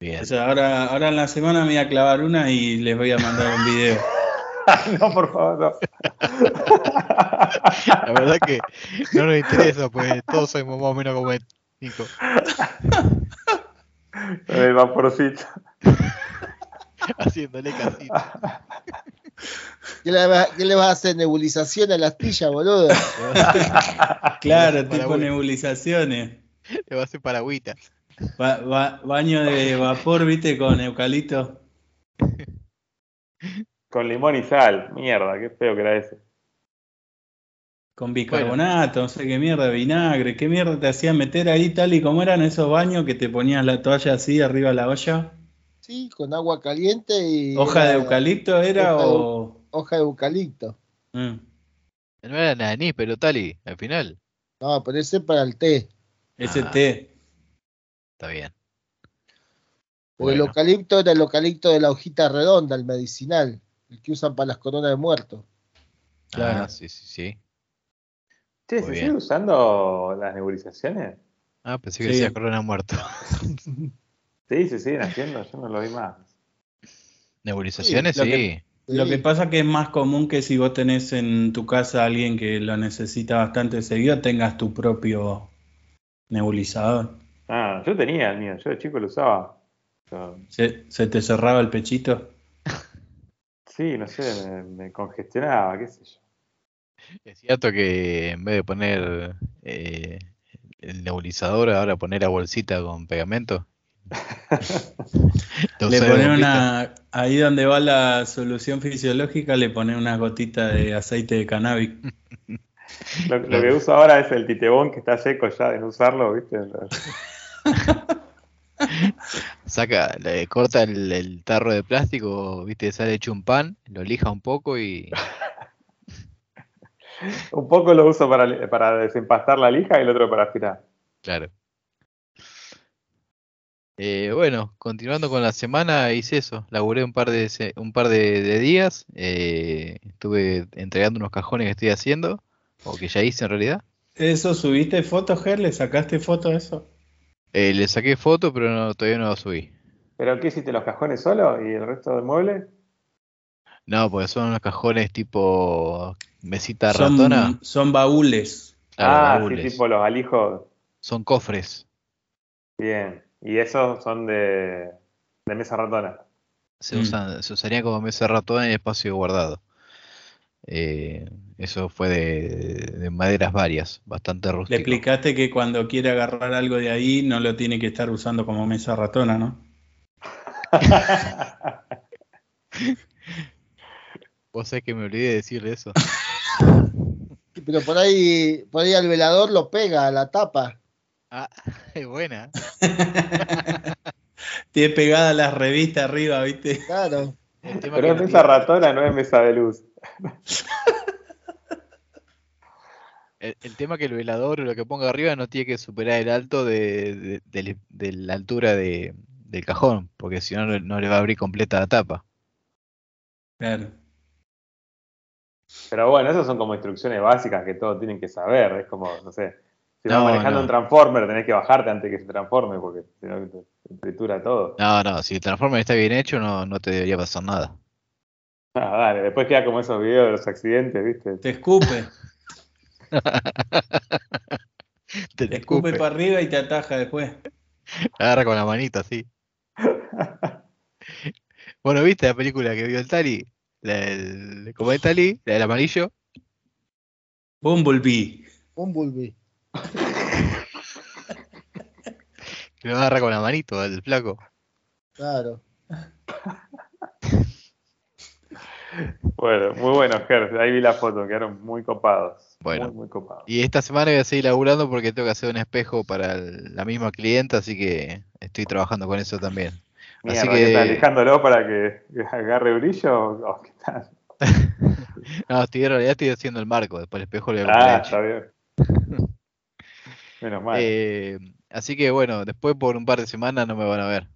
bien. O sea, ahora, ahora en la semana me voy a clavar una y les voy a mandar un video. no, por favor, no. La verdad que no nos interesa, pues todos sabemos más o menos cómo es Nico. El vaporcito. Haciéndole casita. ¿Qué le, va, qué le vas a hacer? ¿Nebulización a la astilla, boludo? Claro, tipo nebulizaciones. Le va a hacer paragüita. Ba- ba- baño de vapor, viste, con eucalipto. Con limón y sal. Mierda, qué feo que era ese. Con bicarbonato, no sé qué mierda, vinagre, qué mierda te hacía meter ahí tal y como eran esos baños que te ponías la toalla así arriba de la olla. Sí, con agua caliente y. ¿Hoja de eucalipto era hoja de o...? Hoja de eucalipto. Mm, No era nada ni, pero Tali, al final. No, pero ese es para el té. ese Ah. té. Está bien. El Bueno. eucalipto era el eucalipto de la hojita redonda, el medicinal. El que usan para las coronas de muertos. Claro. Ah, sí, sí, sí. Che, Muy ¿se bien. sigue usando las nebulizaciones? Ah, pensé que Sí. decía Corona muerto. Sí, se siguen haciendo. Yo no lo vi más. Nebulizaciones, Sí, lo sí. que- Lo que Sí. pasa que es más común que si vos tenés en tu casa a alguien que lo necesita bastante seguido, tengas tu propio nebulizador. Ah, yo tenía el mío. Yo de chico lo usaba. Yo- ¿Se, se te cerraba el pechito? Sí, no sé, me, me congestionaba, qué sé yo. Es cierto que en vez de poner eh, el nebulizador, ahora poner la bolsita con pegamento. Le bombita. una, ahí donde va la solución fisiológica, le pones unas gotitas de aceite de cannabis. Lo, lo que uso ahora es el titebón que está seco ya de no usarlo, ¿viste? Saca, le corta el, el tarro de plástico, viste, sale hecho un pan, lo lija un poco y Un poco lo uso para, para desempastar la lija y el otro para aspirar. claro. Eh, bueno, continuando con la semana, hice eso. Laburé un par de, un par de, de días. eh, estuve entregando unos cajones que estoy haciendo, o que ya hice en realidad. ¿Eso subiste fotos, Ger? ¿Le sacaste foto a eso? Eh, le saqué foto, pero no, todavía no lo subí. ¿Pero qué hiciste? ¿Los cajones solo y el resto del mueble? No, porque son unos cajones tipo mesita Son, ratona. son baúles. Ah, baúles. sí, tipo los alijos. Son cofres. Bien. Y esos son de, de mesa ratona. Se Mm. usan, se usarían como mesa ratona en espacio guardado. Eh, eso fue de, de maderas varias, bastante Le rústico. explicaste que cuando quiere agarrar algo de ahí no lo tiene que estar usando como mesa ratona, ¿no? Vos sabés que me olvidé de decirle eso. Pero por ahí, por ahí al velador lo pega a la tapa. Ah, es buena. Tiene pegada las revistas arriba, ¿viste? Claro. Pero es mesa tiene- ratona, no es mesa de luz. el, el tema que el velador o lo que ponga arriba no tiene que superar el alto de, de- de- de la altura de- del cajón, porque si no, no le va a abrir completa la tapa. Claro. Pero bueno, esas son como instrucciones básicas que todos tienen que saber. Es como, no sé, si vas No, manejando no. un transformer tenés que bajarte antes que se transforme porque si no te, te tritura todo. No, no, si el Transformer está bien hecho, no, no te debería pasar nada. Ah, dale, después queda como esos videos de los accidentes, ¿viste? Te escupe. Te Te escupe para arriba y te ataja después. Agarra con la manita, así. Bueno, ¿viste la película que vio el Tali? La del, ¿Cómo es Tali? La del amarillo. Bumblebee. Bumblebee. Que lo agarra con la manito, el flaco. Claro. Bueno, muy bueno, Ger. Ahí vi la foto, quedaron muy copados. Bueno. Muy, muy copados. Y esta semana voy a seguir laburando porque tengo que hacer un espejo para el- la misma clienta, así que estoy trabajando con eso también. Mierda, así ¿qué que- estás alejándolo para que agarre brillo qué tal? No, estoy, en realidad estoy haciendo el marco, después el espejo le voy a Ah, está bien. Menos mal. Eh, así que bueno, después por un par de semanas no me van a ver.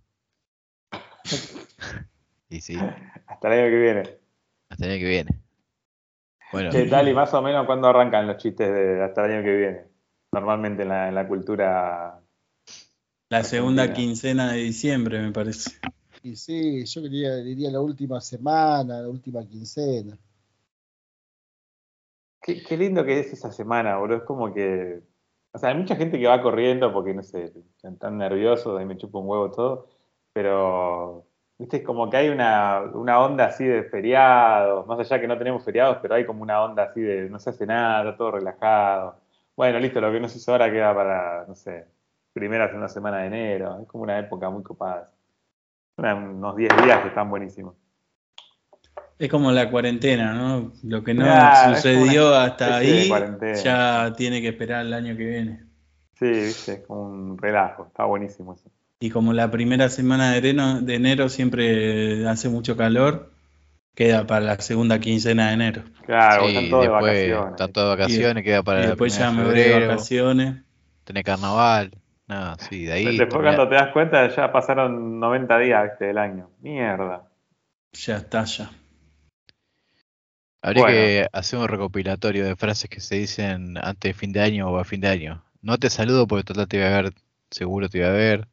Y sí, Hasta el año que viene. Hasta el año que viene. Bueno, ¿Qué tal y más o menos cuándo arrancan los chistes de hasta el año que viene? Normalmente en la, en la cultura. La segunda Argentina. quincena de diciembre, me parece. Y sí, yo diría la última semana, la última quincena. Qué, qué lindo que es esa semana, boludo. Es como que. O sea, hay mucha gente que va corriendo porque, no sé, están nerviosos, ahí me chupa un huevo todo. Pero, viste, es como que hay una, una onda así de feriados. Más allá que no tenemos feriados, pero hay como una onda así de no se hace nada, todo relajado. Bueno, listo, lo que no se hizo ahora queda para, no sé, primera, segunda semana de enero. Es como una época muy copada. Una- unos 10 días que están buenísimos. Es como la cuarentena, ¿no? Lo que no Claro, sucedió una hasta ahí ya tiene que esperar el año que viene. Sí, viste, es como un relajo. Está buenísimo eso. Y como la primera semana de enero, de enero siempre hace mucho calor, queda para la segunda quincena de enero. Claro, sí, están todos de vacaciones. están todos de vacaciones, queda para y la después ya me de voy de febrero, vacaciones. tenés carnaval. No, sí, de ahí. Después cuando te das cuenta ya pasaron 90 días este, del año. Mierda. Ya está, ya. Habría Bueno. que hacer un recopilatorio de frases que se dicen antes de fin de año o a fin de año. No te saludo porque total te voy a ver, seguro te voy a ver.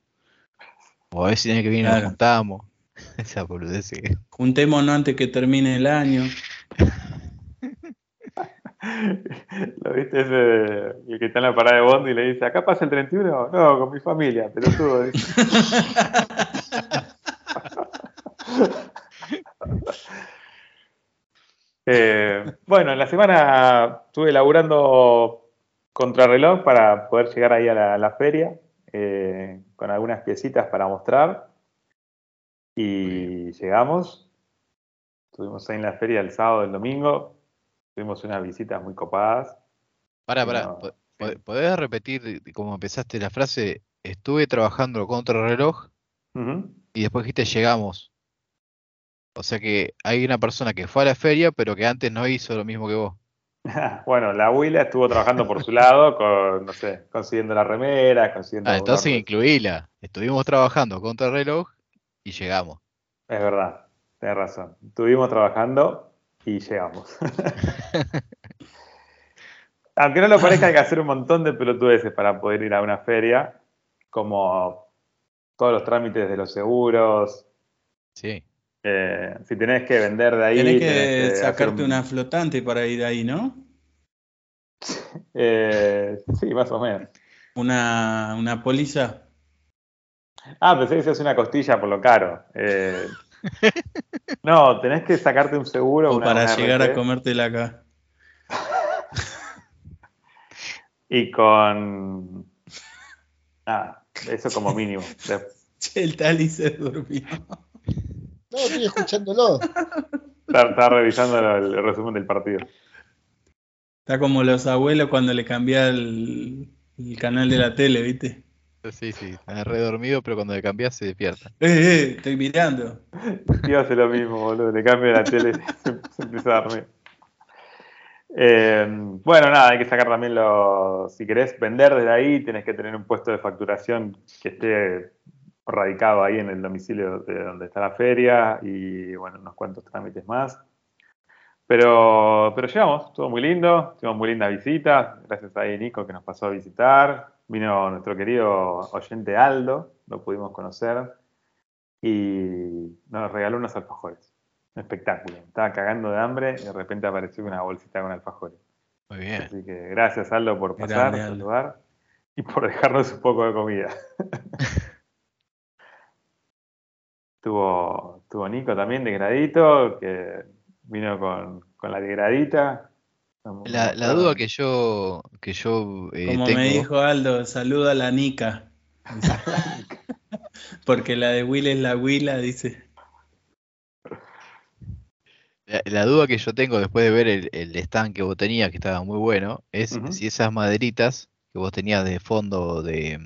O a ver si año que viene Claro. nos juntamos. Esa boludez Juntémonos antes que termine el año. ¿Lo viste ese de- el que está en la parada de Bond y le dice, acá pasa el 31? No, con mi familia, pero tú. Eh, bueno, en la semana estuve laburando contrarreloj para poder llegar ahí a la, a la feria eh, con algunas piecitas para mostrar. Y llegamos. Estuvimos ahí en la feria el sábado, el domingo. Tuvimos unas visitas muy copadas. Pará, pará. No, sí. ¿Podés repetir como empezaste la frase? Estuve trabajando contra el reloj y después dijiste llegamos. O sea que hay una persona que fue a la feria, pero que antes no hizo lo mismo que vos. Bueno, la Willa estuvo trabajando por su lado, con, no sé, consiguiendo las remeras, consiguiendo. Ah, entonces incluíla. Estuvimos trabajando contra el reloj y llegamos. Es verdad, tenés razón. Estuvimos trabajando y llegamos. Aunque no lo parezca, hay que hacer un montón de pelotudeces para poder ir a una feria, como todos los trámites de los seguros. Sí. Eh, si tenés que vender de ahí. Tenés que tenés hacer sacarte un- una flotante para ir ahí, ¿no? eh, sí, más o menos. Una, una póliza. Ah, pensé que se hace una costilla por lo caro. Eh, no, tenés que sacarte un seguro. O una- para una llegar a RT, comértela acá. Y con. Ah, eso como mínimo. De- el Tali se durmió. No, estoy escuchándolo. Está, está revisando el, el resumen del partido. Está como los abuelos cuando le cambia el, el canal de la tele, ¿viste? Sí, sí. Está re dormido, pero cuando le cambias se despierta. Eh, eh, estoy mirando. Yo hace lo mismo, boludo. Le cambio la tele se, se empieza a dormir. Eh, bueno, nada, hay que sacar también los. Si querés vender desde ahí, tenés que tener un puesto de facturación que esté radicado ahí en el domicilio de donde está la feria y, bueno, unos cuantos trámites más. Pero, pero llegamos, estuvo muy lindo, tuvimos muy lindas visitas. Gracias a Nico que nos pasó a visitar. Vino nuestro querido oyente Aldo, lo pudimos conocer y nos regaló unos alfajores. Un espectáculo. Estaba cagando de hambre y de repente apareció una bolsita con alfajores. Muy bien. Así que gracias Aldo por pasar, Grande, por Aldo. saludar y por dejarnos un poco de comida. tuvo, tuvo Nico también de gradito, que vino con, con la de gradita. La, la duda que yo, que yo eh, Como tengo. me dijo Aldo, saluda a la Nica. Porque la de Will es la Willa, dice. La, la duda que yo tengo después de ver el, el stand que vos tenías, que estaba muy bueno, es si esas maderitas que vos tenías de fondo de,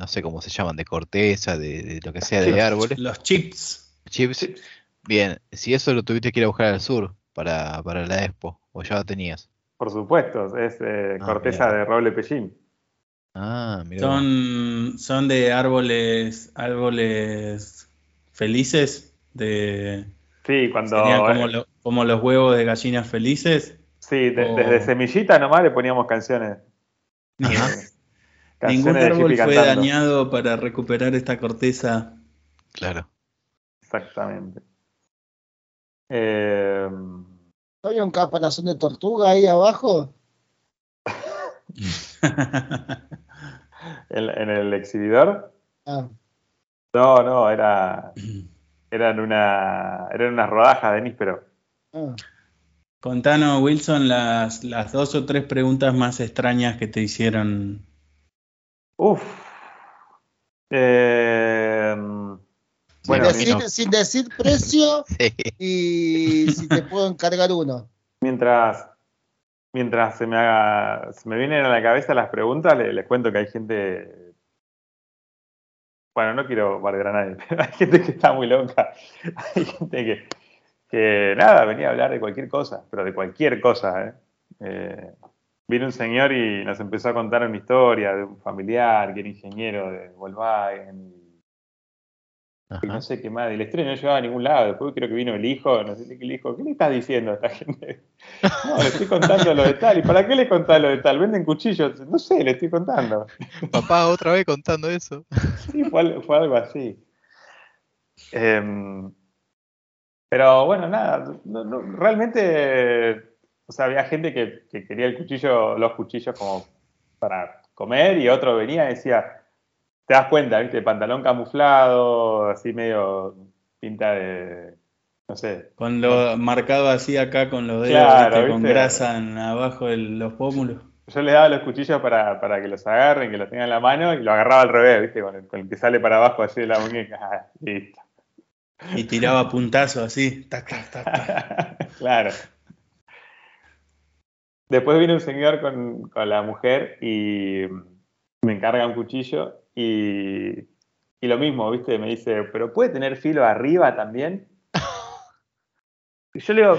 no sé cómo se llaman, de corteza, de, de lo que sea, de árboles, Los chips. chips, bien, si eso lo tuviste que ir a buscar al sur para, para la expo, o ya lo tenías. Por supuesto, es eh, Ah, corteza de roble pellín. Ah, mira. Son, son de árboles, árboles felices, de Sí, cuando. como, eh, lo- como los huevos de gallinas felices. sí, de- o- desde semillita nomás le poníamos canciones. Ningún árbol fue cantando. dañado para recuperar esta corteza. Claro. Exactamente. Eh, ¿Había un caparazón de tortuga ahí abajo? en, en el exhibidor. Ah, No, no, era, eran, una, eran unas rodajas de níspero. ah. Contanos, Wilson, las, las dos o tres preguntas más extrañas que te hicieron. Uf. Eh, Sin, bueno, decir, no. sin decir precio Sí. y si te puedo encargar uno. mientras, mientras se me haga, se me vienen a la cabeza las preguntas, le- les cuento que hay gente. Bueno, no quiero bardear a nadie, pero hay gente que está muy loca. Hay gente que, que nada, venía a hablar de cualquier cosa, pero de cualquier cosa, ¿eh? Eh, vino un señor y nos empezó a contar una historia de un familiar que era ingeniero de Volkswagen y no sé qué más, y la historia no llevaba a ningún lado. Después creo que vino el hijo, no sé qué el hijo, ¿qué le estás diciendo a esta gente? No, le estoy contando lo de tal. ¿Y para qué le contás lo de tal? ¿Venden cuchillos? No sé, le estoy contando. Papá, otra vez contando eso. Sí, fue, fue algo así. Em, pero bueno, nada, no- no- realmente, o sea, había gente que, que quería el cuchillo, los cuchillos como para comer y otro venía y decía, te das cuenta, ¿viste? Pantalón camuflado, así medio pinta de, no sé, Con lo marcado así acá con los dedos, Claro, ¿viste? con ¿viste? grasa en- abajo de los pómulos. yo les daba los cuchillos para, para que los agarren, que los tengan en la mano, y lo agarraba al revés, ¿viste? Con el, con el que sale para abajo así de la muñeca. Ah, listo. Y tiraba puntazos así. tac, tac, tac, tac. claro. Después viene un señor con, con la mujer y me encarga un cuchillo y, y lo mismo, ¿viste? Me dice, ¿pero puede tener filo arriba también? Y yo le digo,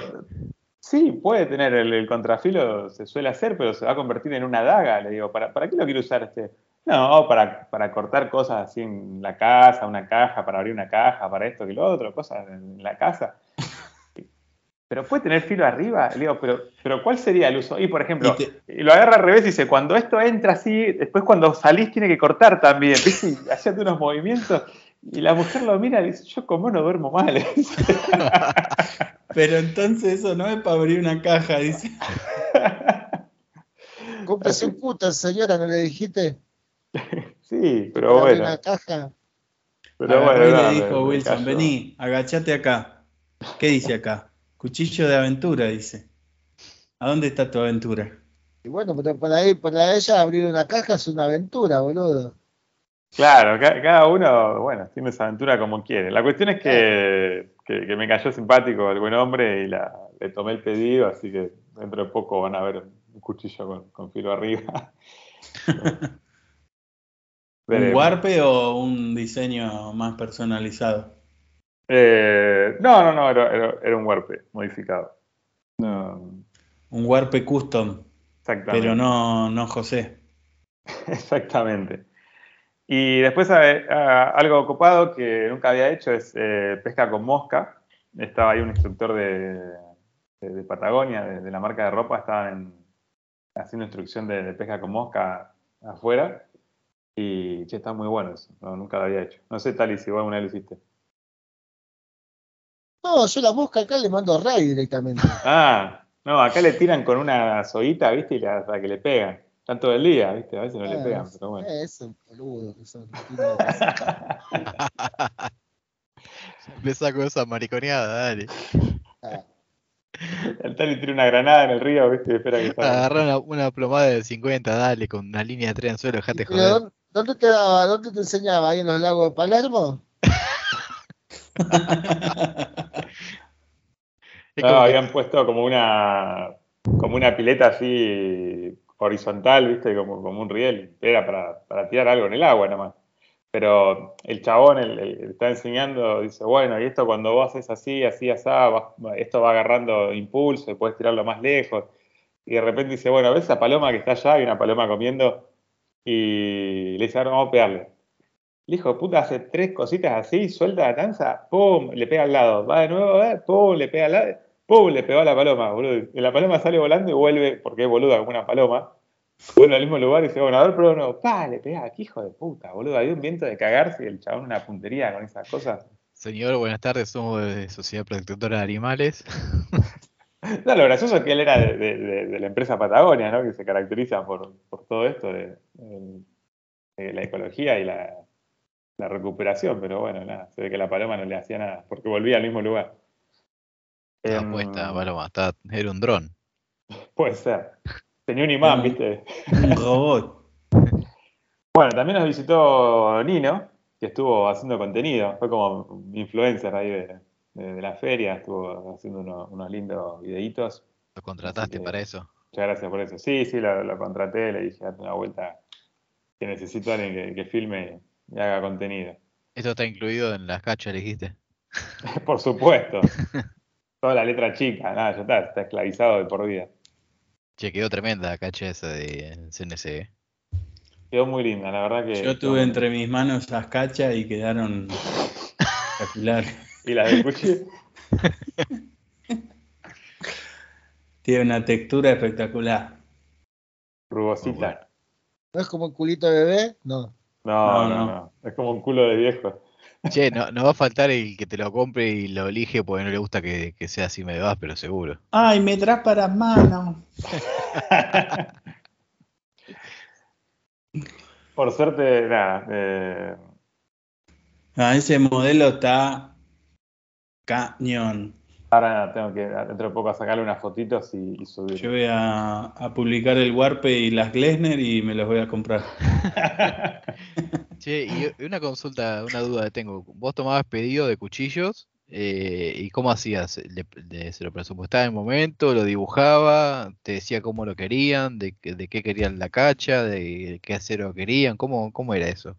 sí, puede tener el, contrafilo, se suele hacer, pero se va a convertir en una daga. Le digo, ¿para, para qué lo quiero usar este? No, para, para cortar cosas así en la casa, una caja, para abrir una caja, para esto y lo otro, cosas en la casa. Pero puede tener filo arriba. Le digo, pero, pero ¿cuál sería el uso? Y por ejemplo, Y te- y lo agarra al revés y dice, cuando esto entra así, después cuando salís tiene que cortar también. ¿viste? Y hacíate unos movimientos. Y la mujer lo mira y dice, yo como no duermo mal. Pero entonces eso no es para abrir una caja, dice. Cómprese un puto, señora, ¿no le dijiste? sí, pero Abrir bueno. una caja. Pero bueno, le dijo Wilson, vení, agachate acá. ¿Qué dice acá? Cuchillo de aventura, dice. ¿A dónde está tu aventura? Y bueno, pero para, él, para ella abrir una caja es una aventura, boludo. Claro, ca- cada uno, bueno, tiene su aventura como quiere. La cuestión es que, que- que me cayó simpático el buen hombre y la, le tomé el pedido, así que dentro de poco van a ver un cuchillo con, con filo arriba. ¿Un warpe o un diseño más personalizado? Eh, no, no, no, era, era- era un warpe modificado. No, Un warpe custom, exactamente. pero no, no José. Exactamente. Y después algo copado que nunca había hecho es eh, pesca con mosca. Estaba ahí un instructor de, de- de Patagonia, de, de la marca de ropa, estaba en- haciendo instrucción de, de pesca con mosca afuera. Y che, está muy bueno eso. No, nunca lo había hecho. No sé, Tali, si vos alguna vez lo hiciste. No, yo la mosca acá le mando ray directamente. Ah, no, acá le tiran con una soguita, ¿viste? Y la, hasta que le pegan. Están todo el día, ¿viste? A veces no le Ah, pegan, pero bueno. eh, Eso, boludo. que son. Le saco esa mariconeada, dale. Ah, El Tali tira una granada en el río, ¿viste? Y espera que salga. Agarrá una, una plomada de 50, dale, con una línea de tren en suelo, dejate joder. ¿dónde- ¿Dónde te daba? ¿Dónde te enseñaba? ¿Ahí en los lagos de Palermo? No, habían puesto como una como una pileta así horizontal, ¿viste? Como, como un riel. Era para, para tirar algo en el agua nomás. Pero el chabón, el, está enseñando, dice, bueno, y esto cuando vos haces así, así, así, va- esto va agarrando impulso y puedes tirarlo más lejos. Y de repente dice, bueno, ¿ves esa paloma que está allá? Hay una paloma comiendo. Y le dice, ahora vamos a pegarle. El hijo de puta hace tres cositas así, suelta la tanza, pum, le pega al lado. Va de nuevo, eh, pum, le pega al lado, pum, le pegó a la paloma, boludo. Y la paloma sale volando y vuelve, porque es boluda como una paloma. Vuelve al mismo lugar y dice, bueno, a ver, pero no, pa, le pega, qué hijo de puta, boludo. Había un viento de cagarse y el chabón una puntería con esas cosas. Señor, buenas tardes, somos de Sociedad Protectora de Animales. No, lo gracioso es que él era de, de- de- de la empresa Patagonia, ¿no? Que se caracteriza por, por todo esto de la ecología y la, la recuperación, pero bueno, nada, se ve que la paloma no le hacía nada, porque volvía al mismo lugar. Estaba Em, puesta, Paloma, estaba- era un dron. Puede ser. Tenía un imán. ¿viste? Un robot. Bueno, también nos visitó Nino, que estuvo haciendo contenido, fue como influencer ahí de, de- de la feria, estuvo haciendo unos, unos lindos videitos. Lo contrataste que- para eso. Muchas gracias por eso. Sí, sí, lo, lo contraté, le dije, date una vuelta, que necesito a alguien que, que filme y haga contenido. Esto está incluido en las cachas, dijiste. por supuesto. Toda la letra chica, nada, ya está, está esclavizado de por vida. Che, quedó tremenda la cacha esa de CNC. eh. Quedó muy linda, la verdad que. Yo tuve entre mis manos esas cachas y quedaron espectaculares. Y la del cuchillo. Tiene una textura espectacular. Rugosita. ¿No es como el culito de bebé? No. No, No, no. Es como un culo de viejo. Che, no, no va a faltar el que te lo compre y lo elige porque no le gusta que, que sea así medio pero seguro. ¡Ay, me traes para manos! Por suerte, nada. eh, Ah, ese modelo está cañón. Ahora tengo que dentro de poco a sacarle unas fotitos y, y subir. Yo voy a, a publicar el Warpe y las Glesner y me los voy a comprar. Che, y una consulta, una duda que tengo. ¿Vos tomabas pedido de cuchillos Eh, ¿Y cómo hacías? ¿Le- le- ¿Se lo presupuestaba en el momento? ¿Lo dibujaba? ¿Te decía cómo lo querían? ¿De, qué- de qué querían la cacha? ¿De qué acero querían? ¿Cómo, cómo era eso?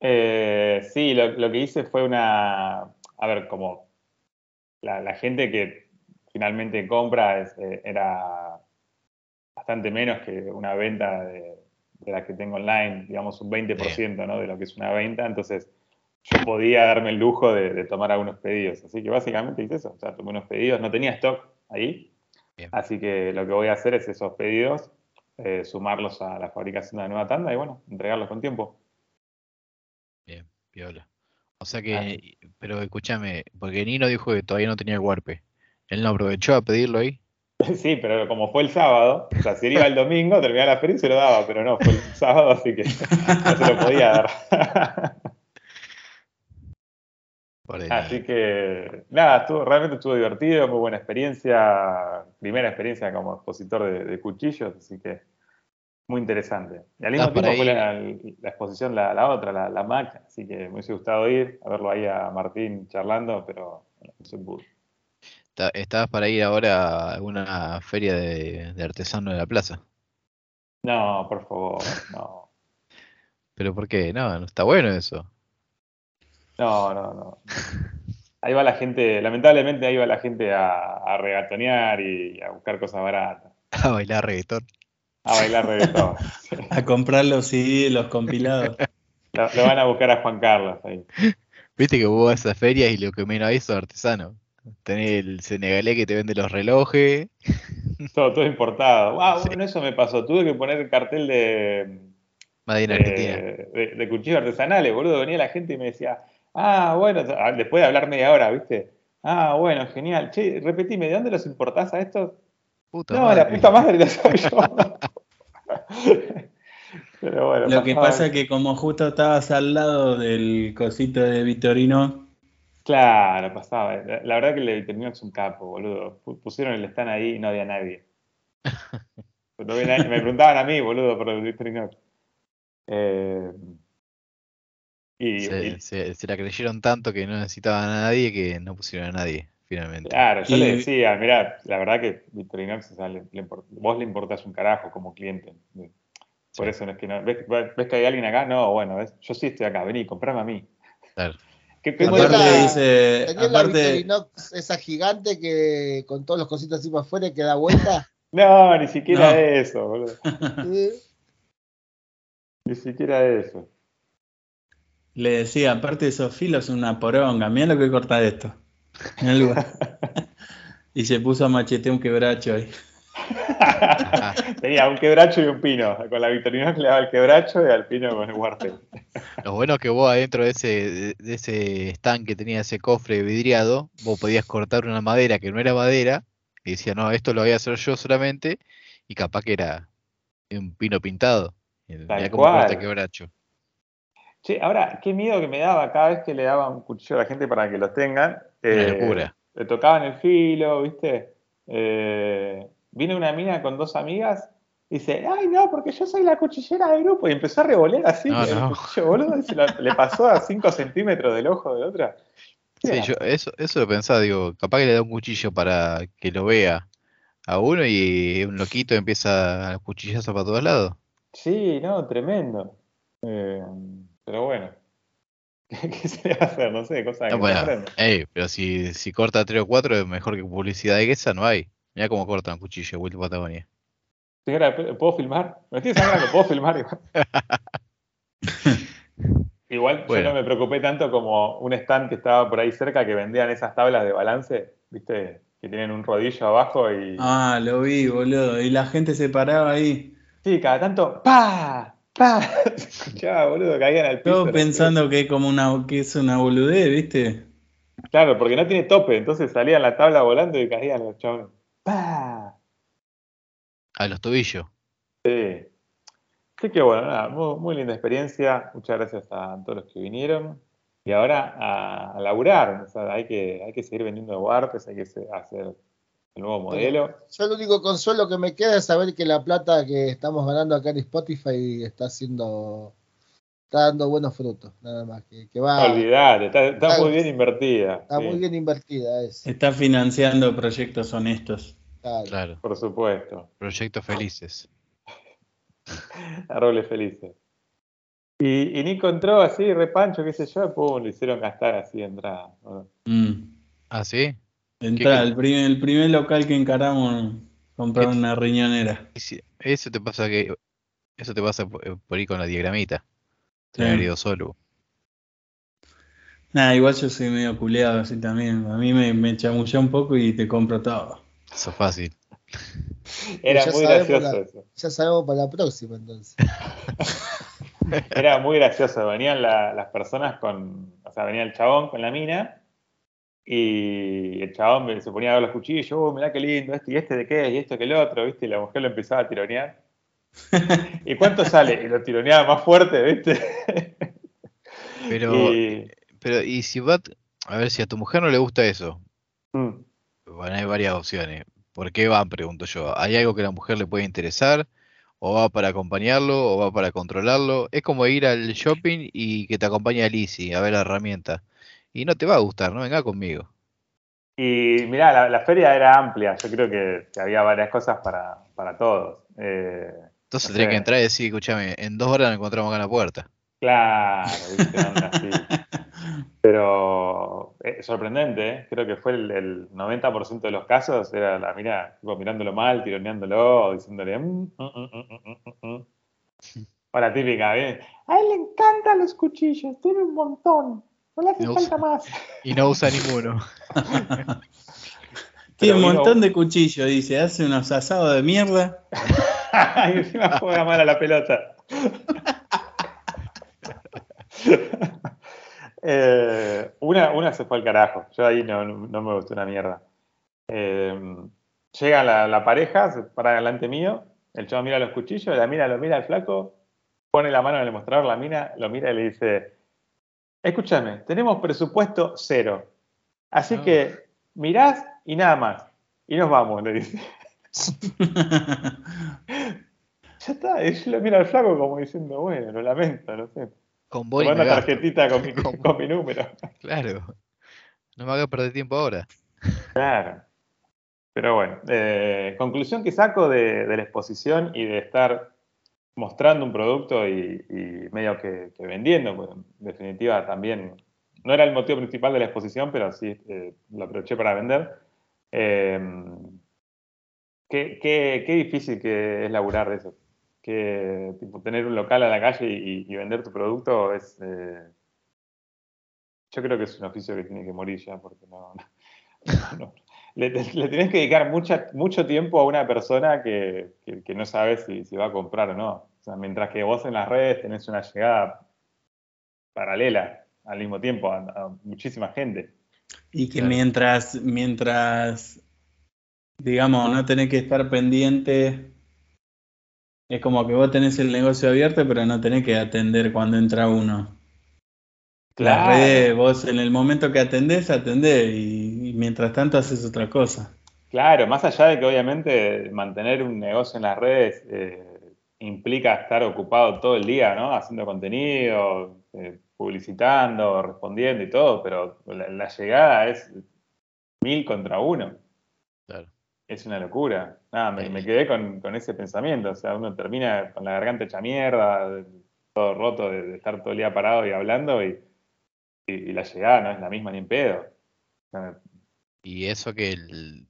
Eh, sí, lo, lo que hice fue una. A ver, como la, la gente que finalmente compra es, eh, era bastante menos que una venta de, de la que tengo online, digamos un 20% ¿no? de lo que es una venta, entonces yo podía darme el lujo de, de tomar algunos pedidos. Así que básicamente hice eso, o sea, tomé unos pedidos, no tenía stock ahí, Bien. así que lo que voy a hacer es esos pedidos, eh, sumarlos a la fabricación de la nueva tanda y bueno, entregarlos con tiempo. Bien, piola. O sea que, pero escúchame, porque Nino dijo que todavía no tenía el Warpe. Él no aprovechó a pedirlo ahí. Sí, pero como fue el sábado, o sea, si él iba el domingo, terminaba la feria y se lo daba, pero no, fue el sábado, así que no se lo podía dar. Así que, nada, estuvo, realmente estuvo divertido, muy buena experiencia, primera experiencia como expositor de, de cuchillos, así que muy interesante. Y al mismo Ah, por tiempo fue la, la exposición la, la otra, la, la MAC, así que me hubiese gustado ir, a verlo ahí a Martín charlando, pero bueno, no se pudo. Ta- ¿Estabas para ir ahora a alguna feria de, de artesano de la plaza? No, por favor, no. ¿Pero por qué? No, no está bueno eso. No, no, no. Ahí va la gente, lamentablemente ahí va la gente a, a regatonear y a buscar cosas baratas, A bailar reggaetón. A bailar reggaetón. A comprar los CD, los compilados. Lo, lo van a buscar a Juan Carlos ahí. Viste que vos vas a esas ferias y lo que menos hay son artesanos. Tenés el senegalés que te vende los relojes. Todo, todo importado. Ah, Sí. bueno, eso me pasó. Tuve que poner el cartel de, en Argentina. de, de- de cuchillos artesanales, boludo. Venía la gente y me decía, ah, bueno, ah, después de hablar media hora, ¿viste? Ah, bueno, genial. Che, repetime, ¿de dónde los importás a estos? Puta No, la puta madre la soy yo. Pero bueno, Lo que pasa es que como justo estabas al lado del cosito de Vitorino, Claro, pasaba. La, verdad que el de Victorinox es un capo, boludo. Pu- Pusieron el stand ahí y no había nadie. No había nadie. Me preguntaban a mí, boludo, por el Victorinox. Eh, y, Se, y- se- se la creyeron tanto que no necesitaban a nadie que no pusieron a nadie, finalmente. claro, yo Y- le decía, mirá, la verdad que Victorinox, o sea, le- le import- vos le importás un carajo como cliente. Por Sí. eso no es que no. ¿Ves, ves que hay alguien acá? No, bueno, ¿ves? yo sí estoy acá, vení, comprame a mí. Claro. ¿Qué, qué Aparte la- dice, la aparte, Victorinox esa gigante que con todos los cositos así para afuera que da vuelta. No, ni siquiera No. eso, boludo. Ni siquiera eso. le decía, aparte de esos filos, una poronga, mira lo que corta esto. Mirá el lugar. y se puso a machetear un quebracho ahí. Tenía un quebracho y un pino. Con la Victorinox le daba el quebracho y al pino con el guartel. Lo bueno es que vos adentro de ese, de, ese stand que tenía ese cofre vidriado, vos podías cortar una madera que no era madera, y decía, no, esto lo voy a hacer yo solamente, y capaz que era un pino pintado. Tal cual. quebracho. Che, ahora, qué miedo que me daba cada vez que le daba un cuchillo a la gente para que los tengan. Eh, locura. Le tocaban el filo, ¿viste? Eh, vino una mina con dos amigas. y Dice, ay no, porque yo soy la cuchillera del grupo. Y empezó a revolear así. No, el no. cuchillo, boludo, y se lo- le pasó a 5 centímetros del ojo de la otra. Sí, yo eso, eso lo pensaba, digo, capaz que le da un cuchillo para que lo vea a uno y un loquito empieza a cuchillazo para todos lados. Sí, no, tremendo. Eh, pero bueno. ¿Qué se le va a hacer? No sé, cosas que No, se bueno, aprenden. ey, pero si, si corta 3 o 4 es mejor que publicidad de esa, no hay. Mira cómo cortan cuchillo, Will Patagonia. Señora, ¿puedo filmar? Me estoy sangrando, ¿puedo filmar? Igual, Igual Bueno. yo no me preocupé tanto como un stand que estaba por ahí cerca que vendían esas tablas de balance, ¿viste? Que tienen un rodillo abajo y. Ah, lo vi, boludo. Y la gente se paraba ahí, Sí, cada tanto, ¡pa! ¡Pa! Se escuchaba, boludo, caían al piso. todos pensando que es como una, que es una boludez, ¿viste? Claro, porque no tiene tope, entonces salían la tabla volando y caían los chavales. ¡Pa! A los tobillos. Sí. Así que bueno, nada, muy, muy linda experiencia. Muchas gracias a todos los que vinieron. Y ahora a, a laburar. O sea, hay que, hay que seguir vendiendo guartes, hay que hacer el nuevo modelo. Yo el único consuelo que me queda es saber que la plata que estamos ganando acá en Spotify está siendo está dando buenos frutos, nada más. Que, que va, Olvidate, está, está Está- muy bien invertida. está sí, muy bien invertida, es. Está financiando proyectos honestos. claro. Claro, Por supuesto. proyectos felices. Árboles felices. Y, y Nico entró así, repancho, qué sé yo, pum, le hicieron gastar así de entrada. ¿no? Mm. Ah, ¿sí? Entra, ¿Qué- el, primer, el primer local que encaramos, comprar ¿Qué- una riñonera. Eso te pasa que eso te pasa por, ir con la diagramita. Sí. Tener ido solo. Nada, igual yo soy medio culeado así también. A mí me, me chamullé un poco y te compro todo. Eso es fácil. Era Ya muy sabemos gracioso la- eso. Ya sabemos para la próxima entonces. Era muy gracioso. Venían la- las personas con. O sea, venía el chabón con la mina. Y el chabón se ponía a ver los cuchillos. Oh, mirá qué lindo, este y este de qué, y esto que el otro, ¿viste? Y la mujer lo empezaba a tironear. ¿Y cuánto sale? Y lo tironeaba más fuerte, ¿viste? Pero, Y- pero, y si va, a ver, si a tu mujer no le gusta eso, Mm. bueno, hay varias opciones. ¿Por qué van? Pregunto yo. ¿Hay algo que a la mujer le puede interesar? ¿O va para acompañarlo? ¿O va para controlarlo? Es como ir al shopping y que te acompañe a Lizzie a ver la herramienta. Y no te va a gustar, no venga conmigo. Y mirá, la, la feria era amplia, yo creo que, que había varias cosas para, para todos. Eh, Entonces No tenés sé. que entrar y decir, escúchame, en dos horas nos encontramos acá en la puerta. claro, ¿viste? Onda así. Pero eh, sorprendente, ¿eh? creo que fue el, el 90% de los casos, era la tipo, mirándolo mal, tironeándolo, o diciéndole... "Mm, mm, mm, mm, mm, mm, mm". O la típica, ¿eh? a él le encantan los cuchillos, tiene un montón, no le hace No falta más. Y no usa ninguno. Tiene un montón de cuchillos, dice. Hace unos asados de mierda. y encima juega mal a la pelota. Eh, una, una se fue al carajo. Yo ahí no, no me gustó una mierda. Eh, llega la, la pareja, se para delante mío. El chavo mira los cuchillos, la mira, lo mira el flaco, pone la mano en el mostrador, la mina, lo mira y le dice: Escúchame, tenemos presupuesto cero. Así Ah. que mirás y nada más. Y nos vamos, le dice. Ya está, y yo lo miro al flaco como diciendo, bueno, lo lamento, no sé. Con vos y Tomá me una tarjetita con mi, ¿Cómo? con mi número. Claro. No me hagas perder tiempo ahora. Claro. Pero bueno, eh, conclusión que saco de, de la exposición y de estar mostrando un producto y, y medio que, vendiendo, pues en definitiva también, no era el motivo principal de la exposición, pero sí eh, lo aproveché para vender. Eh, qué, qué- qué difícil que es laburar eso. Que tipo, tener un local a la calle y, vender tu producto es... eh, yo creo que es un oficio que tiene que morir ya, porque no. Le, le- le tenés que dedicar mucha, mucho tiempo a una persona que, que- que no sabes si, si va a comprar o no. O sea, mientras que vos en las redes tenés una llegada paralela al mismo tiempo a, a muchísima gente. Y que Claro. mientras, mientras, digamos, no tenés que estar pendiente, es como que vos tenés el negocio abierto, pero no tenés que atender cuando entra uno. Las Claro. redes, vos en el momento que atendés, atendés y, y mientras tanto haces otra cosa. Claro, más allá de que obviamente mantener un negocio en las redes eh, implica estar ocupado todo el día, ¿no? Haciendo contenido, eh, publicitando, respondiendo y todo, pero la, la llegada es mil contra uno. Claro. Es una locura. Nada, me, me quedé con, con ese pensamiento. O sea, uno termina con la garganta hecha mierda, todo roto de, de estar todo el día parado y hablando, y, y- y la llegada no es la misma ni en pedo. O sea, Y eso que el,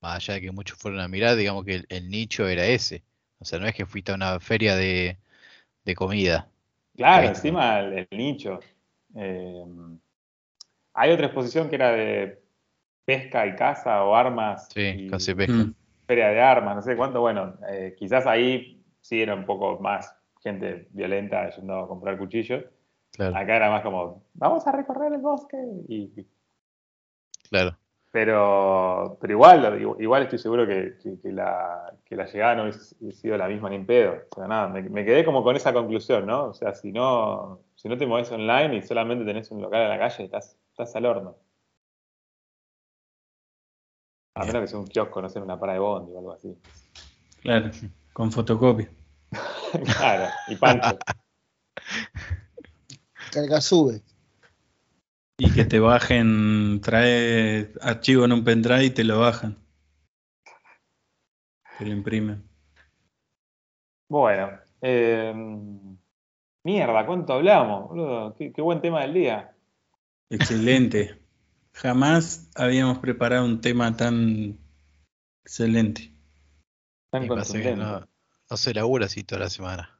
más allá de que muchos fueron a mirar, digamos que el, el nicho era ese. O sea, no es que fuiste a una feria de, de comida. Claro, Ahí encima el, el nicho. Eh, hay otra exposición que era de pesca y caza o armas. Sí, y casi pesca. Mm. feria de armas, no sé cuánto. Bueno, eh, quizás ahí sí era un poco más gente violenta yendo a comprar cuchillos. Claro, Acá era más como, vamos a recorrer el bosque. Y, claro. Pero, pero igual, igual estoy seguro que, que- que la, que la llegada no hubiese sido la misma ni en pedo. O sea, nada, me, me quedé como con esa conclusión, ¿no? O sea, si no, si no te mueves online y solamente tenés un local en la calle, estás, estás al horno. A menos que sea un kiosco, no sé, una parada de bondi o algo así. Claro, con fotocopia. claro, y pancho. Carga sube. Y que te bajen, trae archivo en un pendrive y te lo bajan. Te lo imprimen. Bueno, eh, mierda, ¿cuánto hablamos? boludo? Qué, qué buen tema del día. Excelente. Jamás habíamos preparado un tema tan excelente. Tan Y pasa que contundente. no, no se labura así toda la semana.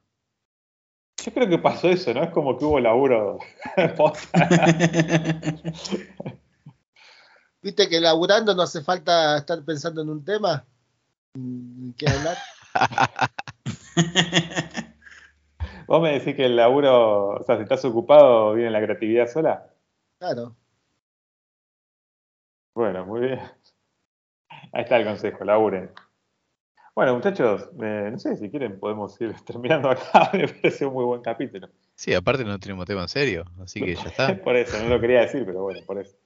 Yo creo que pasó eso, ¿no? Es como que hubo laburo. ¿Viste que laburando no hace falta estar pensando en un tema? Mm, ¿Qué hablar? Vos me decís que el laburo, o sea, si estás ocupado, viene la creatividad sola. Claro. Bueno, muy bien. Ahí está el consejo, laburen. Bueno, muchachos, eh, no sé si quieren podemos ir terminando acá. Me parece un muy buen capítulo. Sí, aparte no tenemos tema en serio, así que ya está. Por eso, no lo quería decir, pero bueno, por eso.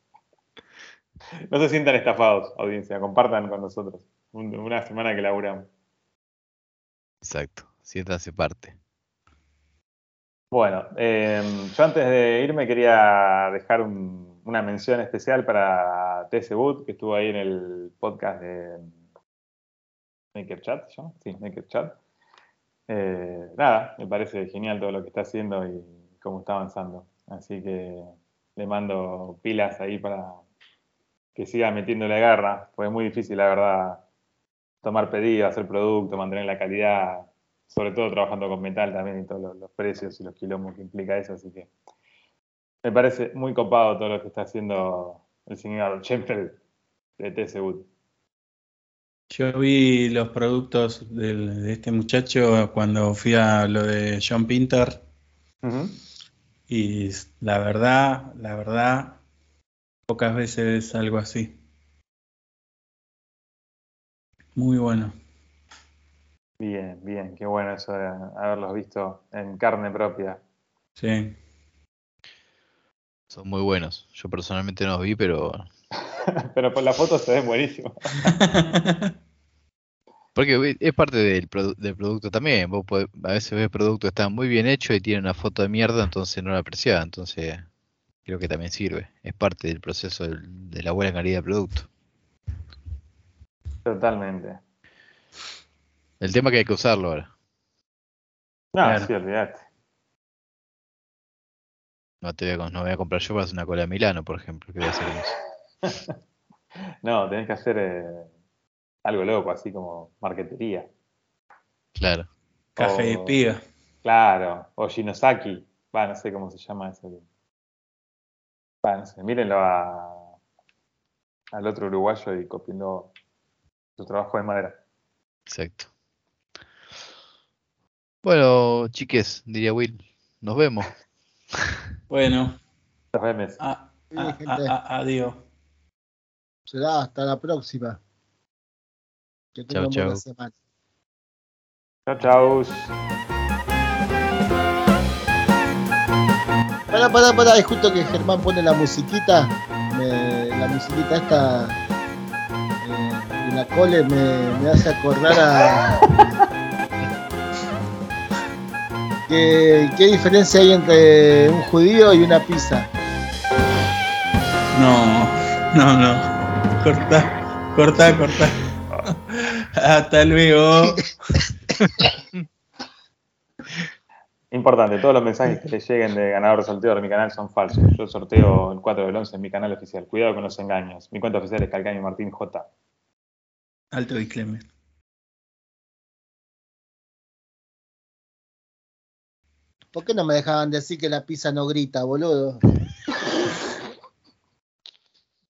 No se sientan estafados, audiencia, compartan con nosotros. Un- una semana que laburamos. Exacto, siéntanse parte. Bueno, eh, yo antes de irme quería dejar un- una mención especial para TS Wood, que estuvo ahí en el podcast de Maker Chat, ¿yo? Sí, Maker Chat. Eh, nada, me parece genial todo lo que está haciendo y cómo está avanzando. Así que le mando pilas ahí para que siga metiéndole garra, porque muy difícil, la verdad, tomar pedidos, hacer producto, mantener la calidad, sobre todo trabajando con metal también y todos los, precios y los quilombos que implica eso, así que me parece muy copado todo lo que está haciendo el señor Sheffield de TS Wood. Yo vi los productos del- de este muchacho cuando fui a lo de John Pinter y la verdad, la verdad, pocas veces algo así. Muy bueno. Bien, bien, qué bueno eso de haberlos visto en carne propia. Sí. Son muy buenos. Yo personalmente no los vi, pero. Pero por la foto se ven buenísimos. Porque es parte del, produ- del producto también. Vos podés- a veces ves productos que están muy bien hechos y tienen una foto de mierda, entonces no la apreciás. Entonces, creo que también sirve. Es parte del proceso del- de la buena calidad del producto. Totalmente. El tema es que hay que usarlo ahora. No, Claro. sí, olvidate. No te voy a, no voy a comprar yo para hacer una cola de Milano, por ejemplo. ¿Qué voy a hacer eso? No, tenés que hacer eh, algo loco, así como marquetería. Claro. Café de piga. Claro, o Shinosaki. Va, no sé cómo se llama eso. Va, no sé, mírenlo a, al otro uruguayo y copiando su trabajo de madera. Exacto. Bueno, chiques, diría Will. Nos vemos. Bueno, Nos vemos. a- a- a- adiós. Será hasta la próxima. Que tengan Chau, buena chau. semana. Chao, chau. Pará, pará, pará, es justo que Germán pone la musiquita. me- la musiquita esta eh, de la cole me, me hace acordar a. ¿Qué, ¿Qué diferencia hay entre un judío y una pizza? No, no, no. Corta, corta, corta. Hasta luego. Importante, todos los mensajes que les lleguen de ganador sorteo de mi canal son falsos. Yo sorteo el 4 del 11 en mi canal oficial. Cuidado con los engaños. Mi cuenta oficial es Calcaño Martín J. Alto disclaimer. ¿Por qué no me dejaban decir que la pizza no grita, boludo?